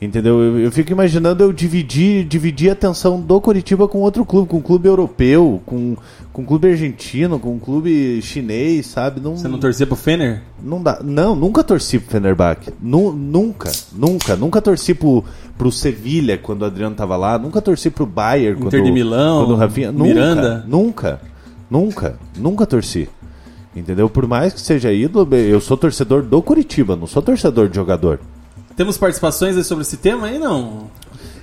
Entendeu? Eu, eu fico imaginando eu dividir, dividir a atenção do Coritiba com outro clube, com um clube europeu, com, com um clube argentino, com um clube chinês, sabe? Não, Você não torcia pro Fener? não dá. Não, nunca torci pro Fenerbahçe. Nu, nunca, nunca. Nunca torci pro, pro Sevilha quando o Adriano tava lá. Nunca torci pro Bayern Inter quando, de Milão, quando o Rafinha. Miranda. Nunca, nunca, nunca, nunca torci. Entendeu? Por mais que seja ídolo, eu sou torcedor do Curitiba, não sou torcedor de jogador. Temos participações aí sobre esse tema aí, não?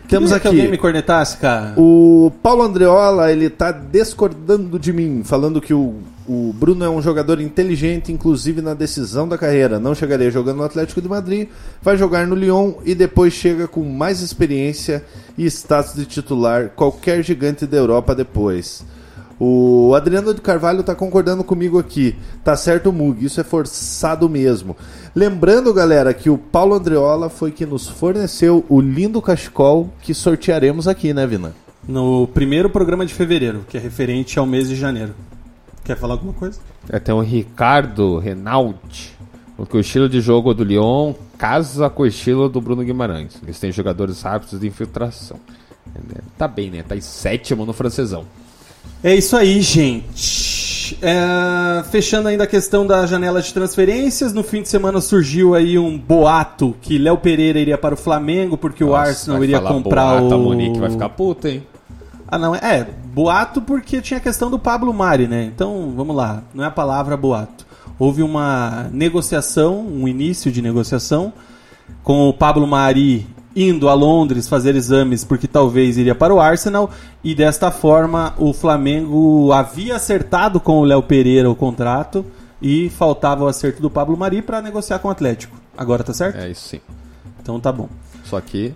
Temos aqui- que alguém me cornetasse, cara. O Paulo Andreola, ele tá discordando de mim, falando que o, o Bruno é um jogador inteligente, inclusive na decisão da carreira. Não chegaria jogando no Atlético de Madrid, vai jogar no Lyon e depois chega com mais experiência e status de titular qualquer gigante da Europa depois. O Adriano de Carvalho tá concordando comigo aqui. Tá certo o Mug, isso é forçado mesmo. Lembrando, galera, que o Paulo Andreola foi que nos forneceu o lindo cachecol que sortearemos aqui, né, Vina? no primeiro programa de fevereiro, que é referente ao mês de janeiro. Quer falar alguma coisa? É, tem o Ricardo Renault. Porque o estilo de jogo do Lyon casa com o estilo do Bruno Guimarães. Eles têm jogadores rápidos de infiltração. Tá bem, né? Tá em sétimo no francesão. É isso aí, gente. É, fechando ainda a questão da janela de transferências, no fim de semana surgiu aí um boato que Léo Pereira iria para o Flamengo porque o Nossa, Arsenal vai iria comprar boato, o A Monique vai ficar puta, hein? Ah, não, é boato porque tinha a questão do Pablo Mari, né? Então, vamos lá, não é a palavra boato. Houve uma negociação, um início de negociação com o Pablo Mari indo a Londres fazer exames porque talvez iria para o Arsenal e desta forma o Flamengo havia acertado com o Léo Pereira o contrato e faltava o acerto do Pablo Mari para negociar com o Atlético. Agora tá certo? É isso sim. Então tá bom. Só que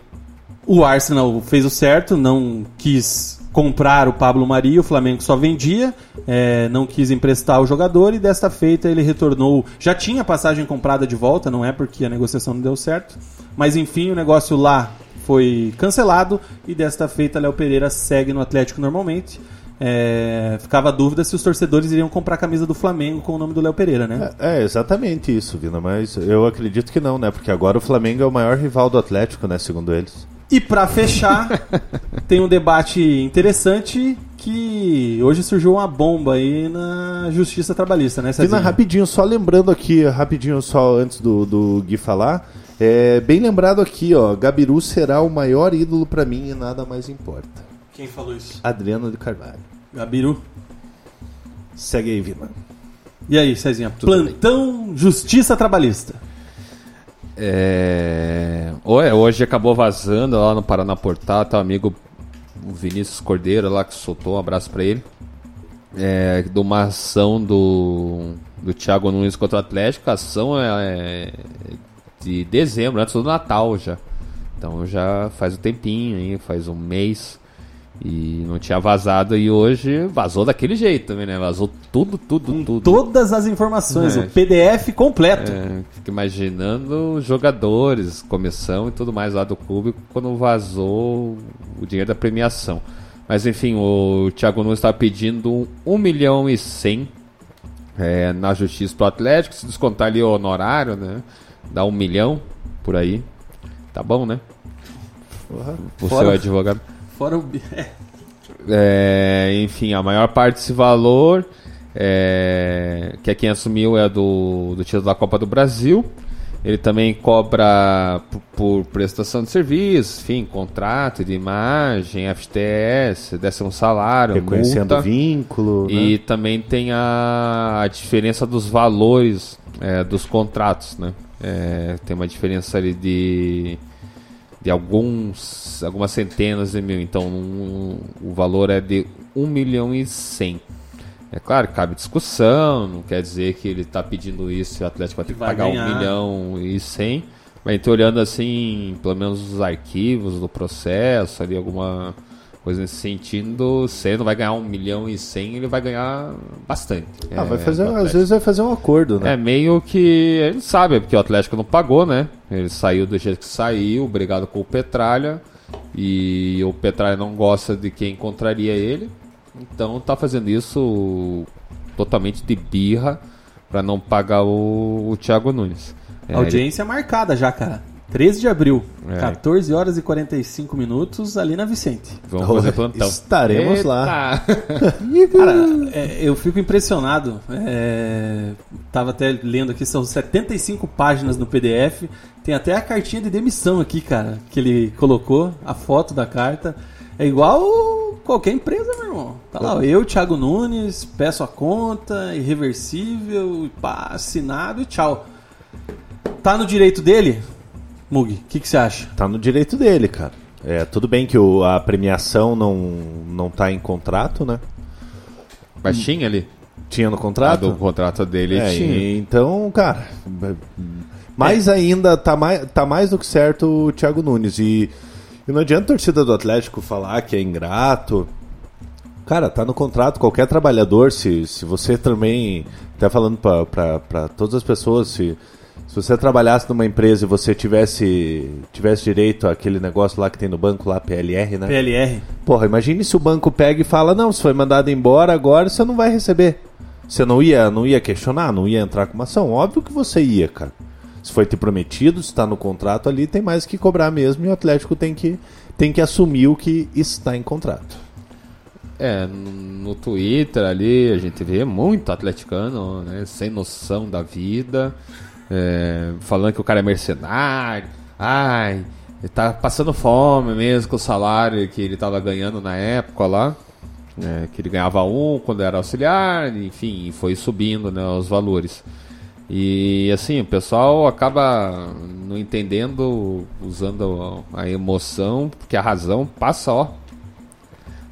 O Arsenal fez o certo, não quis comprar o Pablo Mari, o Flamengo só vendia, é, não quis emprestar o jogador e desta feita ele retornou. Já tinha passagem comprada de volta, não é porque a negociação não deu certo, mas enfim, o negócio lá foi cancelado e desta feita Léo Pereira segue no Atlético normalmente. É, ficava a dúvida se os torcedores iriam comprar a camisa do Flamengo com o nome do Léo Pereira, né? É, é exatamente isso, Vina, mas eu acredito que não, né? Porque agora o Flamengo é o maior rival do Atlético, né? Segundo eles. E pra fechar, [LAUGHS] tem um debate interessante que hoje surgiu uma bomba aí na Justiça Trabalhista, né, Vina, Cezinha? rapidinho, só lembrando aqui, rapidinho, só antes do, do Gui falar, é, bem lembrado aqui, ó, Gabiru será o maior ídolo pra mim e nada mais importa. Quem falou isso? Adriano de Carvalho. Gabiru. Segue aí, Vina. E aí, Cezinha? Plantão Justiça Trabalhista. É... Ué, Hoje acabou vazando lá no Paraná Portal, tá amigo o Vinícius Cordeiro lá que soltou, um abraço pra ele. É, de uma ação do, do Thiago Nunes contra o Atlético, a ação é, é de dezembro, antes do Natal já. Então já faz um tempinho aí, faz um mês. E não tinha vazado e hoje vazou daquele jeito também, né? Vazou tudo, tudo, tudo. Todas as informações, É. o PDF completo. É, fico imaginando jogadores, comissão e tudo mais lá do clube quando vazou o dinheiro da premiação. Mas enfim, o Thiago Nunes está pedindo 1 milhão e 100 é, na justiça pro Atlético. Se descontar ali o honorário, né? Dá um milhão por aí. Tá bom, né? O Fora- seu advogado. Fora o. [LAUGHS] É. É, enfim, a maior parte desse valor, é, que é quem assumiu é do, do título da Copa do Brasil. Ele também cobra por, por prestação de serviço, enfim, contrato de imagem, FTS, décimo salário, Reconhecendo multa. vínculo. E né? também tem a, a diferença dos valores é, dos contratos, né? É, tem uma diferença ali de, de alguns, algumas centenas de mil. Então um- o valor é de 1 milhão e 100. É claro, cabe discussão, não quer dizer que ele está pedindo isso e o Atlético vai ter que Vai pagar ganhar. 1 milhão e 100. Mas então, olhando assim, pelo menos os arquivos do processo, ali alguma coisa nesse sentido, se ele não vai ganhar 1 milhão e 100, ele vai ganhar bastante. Ah, vai É, fazer, do às vezes vai fazer um acordo, né? É meio que. Ele sabe, porque o Atlético não pagou, né? Ele saiu do jeito que saiu, brigado com o Petralha. E o Petralha não gosta de quem encontraria ele. Então tá fazendo isso totalmente de birra pra não pagar o, o Thiago Nunes. É, Audiência marcada já, cara. 13 de abril, É. 14 horas e 45 minutos ali na Vicente. Vamos fazer plantão. Estaremos lá. [LAUGHS] Cara, é, eu fico impressionado. É, tava até lendo aqui, são 75 páginas no PDF. Tem até a cartinha de demissão aqui, cara, que ele colocou, a foto da carta. É igual qualquer empresa, meu irmão. Tá lá, eu, Thiago Nunes, peço a conta, irreversível, pá, assinado e tchau. Tá no direito dele? Mug, o que que você acha? Tá no direito dele, cara. É, tudo bem que o- a premiação não, não tá em contrato, né? Mas tinha ali. Tinha no Ah, contrato? do contrato dele É, tinha. e- então, cara, mais ainda, tá mais, tá mais do que certo o Thiago Nunes. E, e não adianta a torcida do Atlético falar que é ingrato. Cara, tá no contrato, qualquer trabalhador, se, se você também, até falando pra, pra, pra todas as pessoas, Se você trabalhasse numa empresa e você tivesse, tivesse direito àquele negócio lá que tem no banco, lá, PLR, né? PLR. Porra, imagine se o banco pega e fala, não, você foi mandado embora agora, você não vai receber. Você não ia, não ia questionar, não ia entrar com uma ação? Óbvio que você ia, cara. Se foi te prometido, se está no contrato ali, tem mais que cobrar mesmo e o Atlético tem que, tem que assumir o que está em contrato. É, no, no Twitter ali a gente vê muito atleticano, né, sem noção da vida, é, falando que o cara é mercenário, ai, ele tá passando fome mesmo com o salário que ele tava ganhando na época lá, né, que ele ganhava um quando era auxiliar, enfim, foi subindo né, os valores. E assim, o pessoal acaba não entendendo, usando a emoção, porque a razão passa, ó.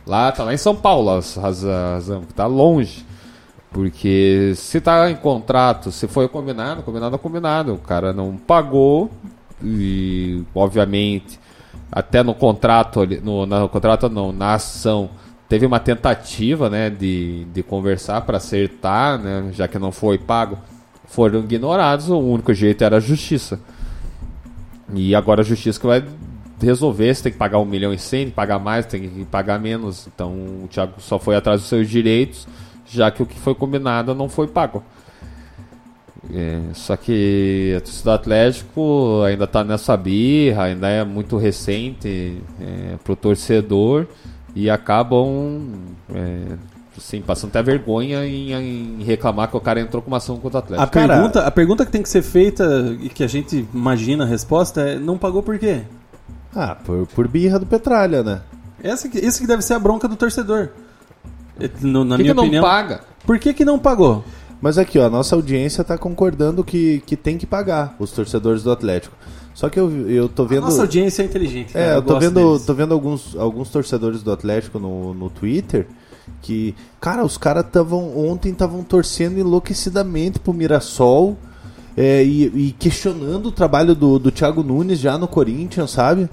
Lá, tá lá em São Paulo, a razão, tá longe. Porque se tá em contrato, se foi combinado, combinado é combinado. O cara não pagou e, obviamente, até no contrato, no, no contrato não, na ação, teve uma tentativa, né, de, de conversar para acertar, né, já que não foi pago. Foram ignorados, o único jeito era a justiça. E agora a justiça que vai resolver se tem que pagar um milhão e cem, pagar mais, tem que pagar menos. Então o Thiago só foi atrás dos seus direitos, já que o que foi combinado não foi pago. É, só que a torcida do Atlético ainda está nessa birra, ainda é muito recente é, pro torcedor e acabam é, assim, passando até vergonha em, em reclamar que o cara entrou com uma ação contra o Atlético. A pergunta, a pergunta que tem que ser feita e que a gente imagina a resposta é: não pagou por quê? Ah, por, por birra do Petralha, né? Essa que, esse que deve ser a bronca do torcedor. É, no- na Por que, minha que não opinião. paga? Por que, que não pagou? Mas aqui, ó, a nossa audiência tá concordando que, que tem que pagar os torcedores do Atlético. Só que eu, eu tô vendo. Nossa audiência é inteligente. Cara, É, eu tô gosto vendo, deles. tô vendo alguns, alguns torcedores do Atlético no, no Twitter que, cara, os caras estavam ontem estavam torcendo enlouquecidamente pro Mirassol é, e, e questionando o trabalho do, do Thiago Nunes já no Corinthians, sabe?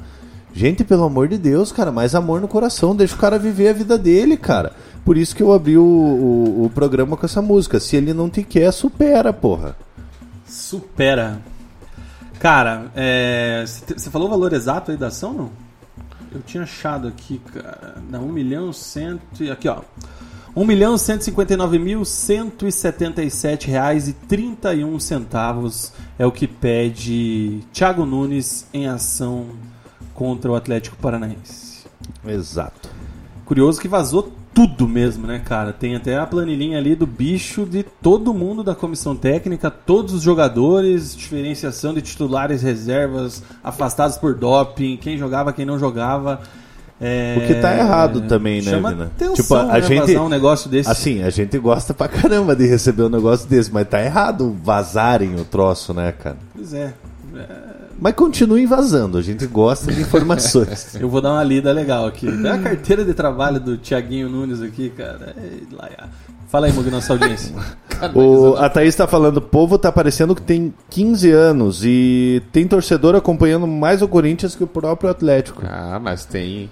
Gente, pelo amor de Deus, cara, mais amor no coração, deixa o cara viver a vida dele, cara. Por isso que eu abri o, o, o programa com essa música. Se ele não te quer, supera, porra. Supera. Cara, é, você falou o valor exato aí da ação, não? Eu tinha achado aqui, cara. Não, 1 milhão cento. e- Aqui, ó. 1 milhão 159 mil 177 reais e 31 centavos é o que pede Thiago Nunes em ação contra o Atlético Paranaense. Exato. Curioso que vazou tudo mesmo, né, cara? Tem até a planilhinha ali do bicho de todo mundo da comissão técnica, todos os jogadores, diferenciação de titulares, reservas, afastados por doping, quem jogava, quem não jogava. É... O que tá errado também, né, Chama Vina? atenção, Tipo, a né, gente- vazar um negócio desse. Assim, a gente gosta pra caramba de receber um negócio desse, mas tá errado vazarem o troço, né, cara? Pois é. Mas continuem vazando, a gente gosta de informações. [LAUGHS] Eu vou dar uma lida legal aqui. Tem a carteira de trabalho do Tiaguinho Nunes aqui, cara. Lá, lá. Fala aí, Mug, nossa audiência. [LAUGHS] o, a Thaís tá falando, o povo tá parecendo que tem 15 anos e tem torcedor acompanhando mais o Corinthians que o próprio Atlético. Ah, mas tem.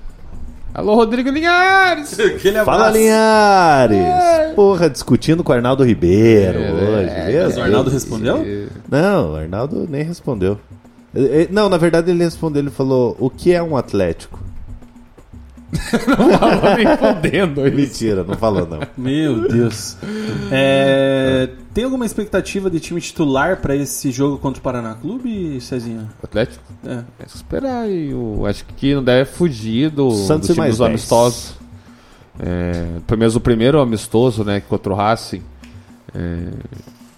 Alô, Rodrigo Linhares! [LAUGHS] Fala. Linhares! Porra, discutindo com o Arnaldo Ribeiro É, hoje. é, Mas o Arnaldo respondeu? Não, o Arnaldo nem respondeu. Eh, eh, Não, na verdade ele respondeu, ele falou, o que é um Atlético? [LAUGHS] Tava nem fodendo isso. Mentira, não falou não. Meu Deus. É, tem alguma expectativa de time titular pra esse jogo contra o Paraná Clube, Cezinha? Atlético? É. É esperar aí. Eu acho que não deve fugir do, Santos do e time mais dos 10. amistosos. É, pelo menos o primeiro amistoso, né, contra o Racing. É,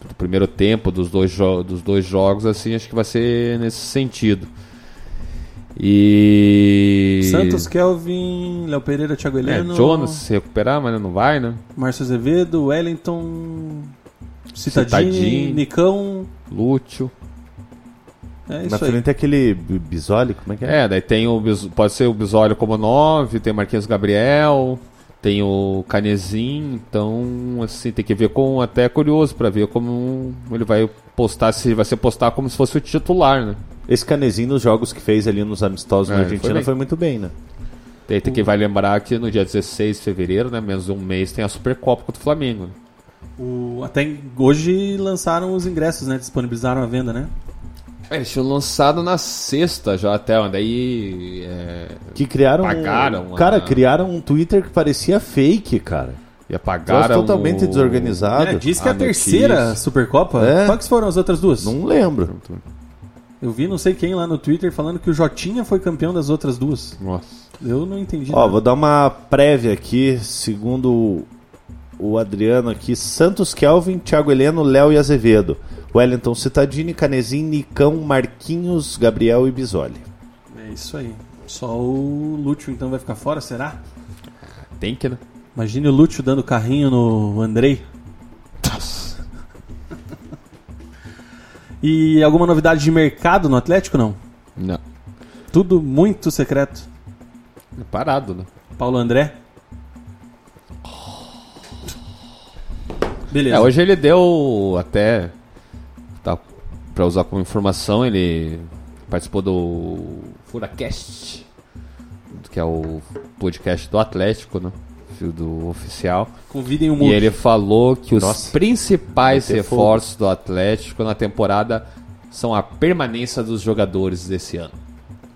do primeiro tempo dos dois, dos dois jogos, assim, acho que vai ser nesse sentido. E. Santos, Kelvin, Léo Pereira, Thiago É, Heleno, Jonas se recuperar, mas não vai, né? Márcio Azevedo, Wellington, Citadini, Citadini. Nicão. Lúcio. É Na isso aí. frente é aquele Bisoli, como é que é? É, daí tem o pode ser o Bisólio como 9, tem Marquinhos Gabriel, tem o Canezinho, então assim, tem que ver com até é curioso pra ver como ele vai postar, se vai ser postar como se fosse o titular, né? Esse canezinho nos jogos que fez ali nos amistosos É, na foi Argentina bem. foi muito bem, né? Daí tem que vai lembrar que no dia 16 de fevereiro, né, menos de um mês, tem a Supercopa contra o Flamengo. né? O, até hoje lançaram os ingressos, né? Disponibilizaram a venda, né? É, Eles tinham lançado na sexta já até, onde aí. É, Que criaram. Pagaram Cara, a- criaram um Twitter que parecia fake, cara. e apagaram. totalmente o- desorganizado. É, diz que é a a terceira notícia. Supercopa. É. Quais foram as outras duas? Não lembro. Eu vi não sei quem lá no Twitter falando que o Jotinha foi campeão das outras duas. Nossa. Eu não entendi. Ó, nada. vou dar uma prévia aqui, segundo o Adriano aqui, Santos Kelvin, Thiago Heleno, Léo e Azevedo. Wellington Citadini, Canezinho, Nicão, Marquinhos, Gabriel e Bisoli. É isso aí. Só o Lúcio então vai ficar fora, será? Tem que, né? Imagine o Lúcio dando carrinho no Andrei. [LAUGHS] E alguma novidade de mercado no Atlético, não? Não. Tudo muito secreto. É parado, né? Paulo André. Beleza. É, hoje ele deu até. Pra usar como informação, ele participou do Furacast, que é o podcast do Atlético, né? Do oficial. Convidem o E ele falou que os Nossa, principais reforços do Atlético na temporada são a permanência dos jogadores desse ano.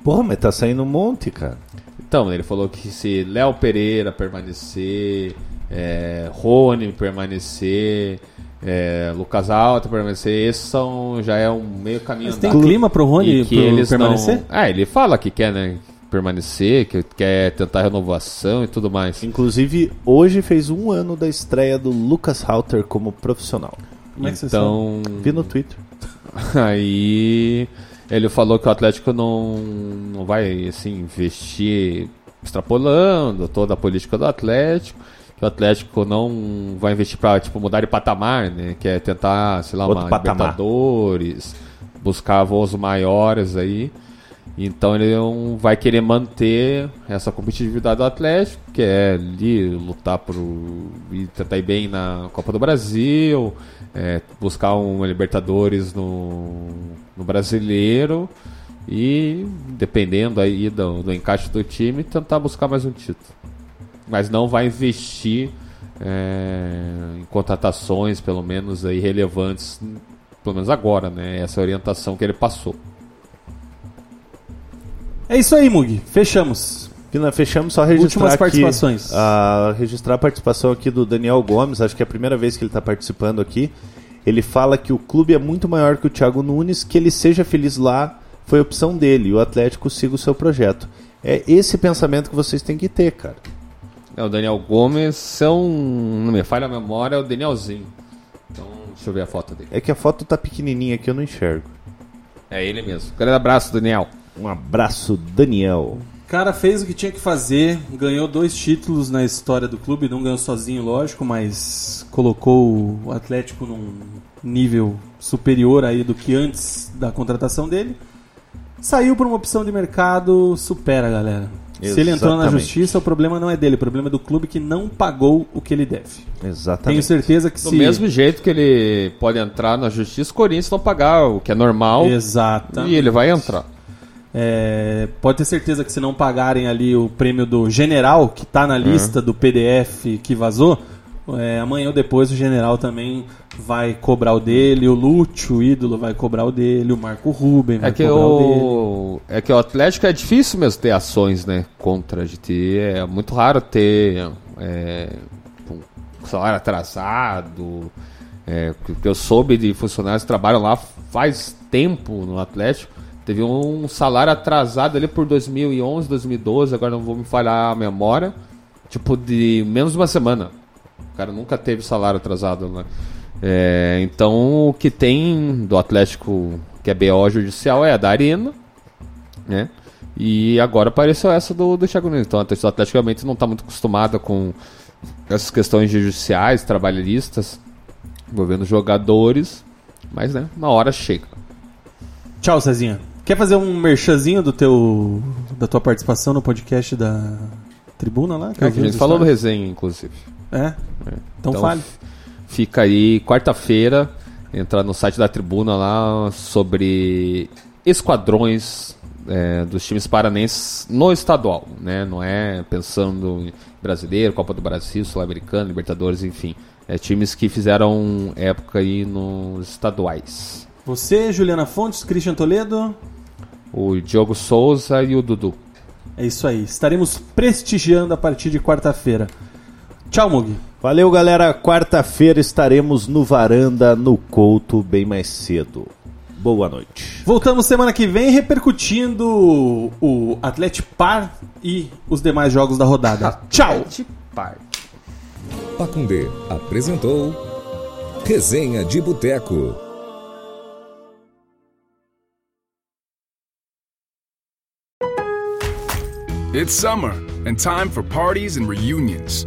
Porra, mas tá saindo um monte, cara. Então, ele falou que se Léo Pereira permanecer, é, Rony permanecer, é, Lucas Alta permanecer, esse são, já é um meio caminho Mas tem andado. clima pro Rony que pro- eles permanecer? Não... É, ele fala que quer, né, permanecer, que quer tentar renovação e tudo mais. Inclusive, hoje fez um ano da estreia do Lucas Halter como profissional. Como é que vocês? Então, Vi no Twitter. [LAUGHS] Aí ele falou que o Atlético não, não vai assim investir extrapolando toda a política do Atlético, que o Atlético não vai investir para tipo mudar de patamar, né? Que é tentar, sei lá, Outro uma patamar. Libertadores, buscar voos maiores aí. Então ele não vai querer manter essa competitividade do Atlético, que é ali lutar por e tentar ir bem na Copa do Brasil, é, buscar um Libertadores no, no Brasileiro e dependendo aí do, do encaixe do time tentar buscar mais um título. Mas não vai investir é, em contratações, pelo menos aí relevantes, pelo menos agora, né? Essa orientação que ele passou. É isso aí, Mug. Fechamos. Fechamos só registrar Últimas aqui, participações. a registrar a participação aqui do Daniel Gomes, acho que é a primeira vez que ele está participando aqui. Ele fala que o clube é muito maior que o Thiago Nunes, que ele seja feliz lá foi opção dele, e o Atlético siga o seu projeto. É esse pensamento que vocês têm que ter, cara. É, o Daniel Gomes são. Não me falha a memória, é o Danielzinho. Então, deixa eu ver a foto dele. É que a foto tá pequenininha aqui, eu não enxergo. É ele mesmo. Grande abraço, Daniel. Um abraço, Daniel. O cara fez o que tinha que fazer, ganhou dois títulos na história do clube, não ganhou sozinho, lógico, mas colocou o Atlético num nível superior aí do que antes da contratação dele. Saiu por uma opção de mercado, supera, galera. Se ele entrou na Exatamente. justiça, o problema não é dele, o problema é do clube que não pagou o que ele deve. Tenho Exatamente. certeza que Do se. mesmo jeito que ele pode entrar na justiça, o Corinthians não pagar o que é normal. Exatamente. E ele vai entrar. É, pode ter certeza que se não pagarem ali o prêmio do general, que está na lista do PDF que vazou, é, amanhã ou depois o general também vai cobrar o dele, o Lúcio, o ídolo, vai cobrar o dele, o Marco Ruben vai É que, cobrar o dele. o, é que o Atlético é difícil mesmo ter ações né, contra a gente. É muito raro ter é, um salário atrasado. É, porque eu soube de funcionários que trabalham lá faz tempo no Atlético. Teve um salário atrasado ali por 2011, 2012, agora não vou me falhar a memória. Tipo, de menos de uma semana. O cara nunca teve salário atrasado, né? É, então, o que tem do Atlético, que é BO judicial, é a da Arena, né? E agora apareceu essa do, do Thiago Nunes. Então, a torcida do Atlético realmente não está muito acostumada com essas questões judiciais, trabalhistas, envolvendo jogadores. Mas, né, uma hora chega. Tchau, Cezinha. Quer fazer um merchanzinho do teu, da tua participação no podcast da Tribuna lá? É, que a eu vi gente falou stories? resenha, inclusive. É? Então, Então, fale. Fica aí, quarta-feira, entrar no site da Tribuna lá sobre esquadrões é, dos times paranenses no estadual, né? Não é pensando em brasileiro, Copa do Brasil, Sul-Americano, Libertadores, enfim. É times que fizeram época aí nos estaduais. Você, Juliana Fontes, Christian Toledo. O Diogo Souza e o Dudu. É isso aí. Estaremos prestigiando a partir de quarta-feira. Tchau, Mug. Valeu, galera. Quarta-feira estaremos no Varanda, no Couto, bem mais cedo. Boa noite. Voltamos semana que vem repercutindo o Atlético Par e os demais jogos da rodada. [LAUGHS] Tchau! Pacundê apresentou Resenha de Boteco. It's summer and time for parties and reunions.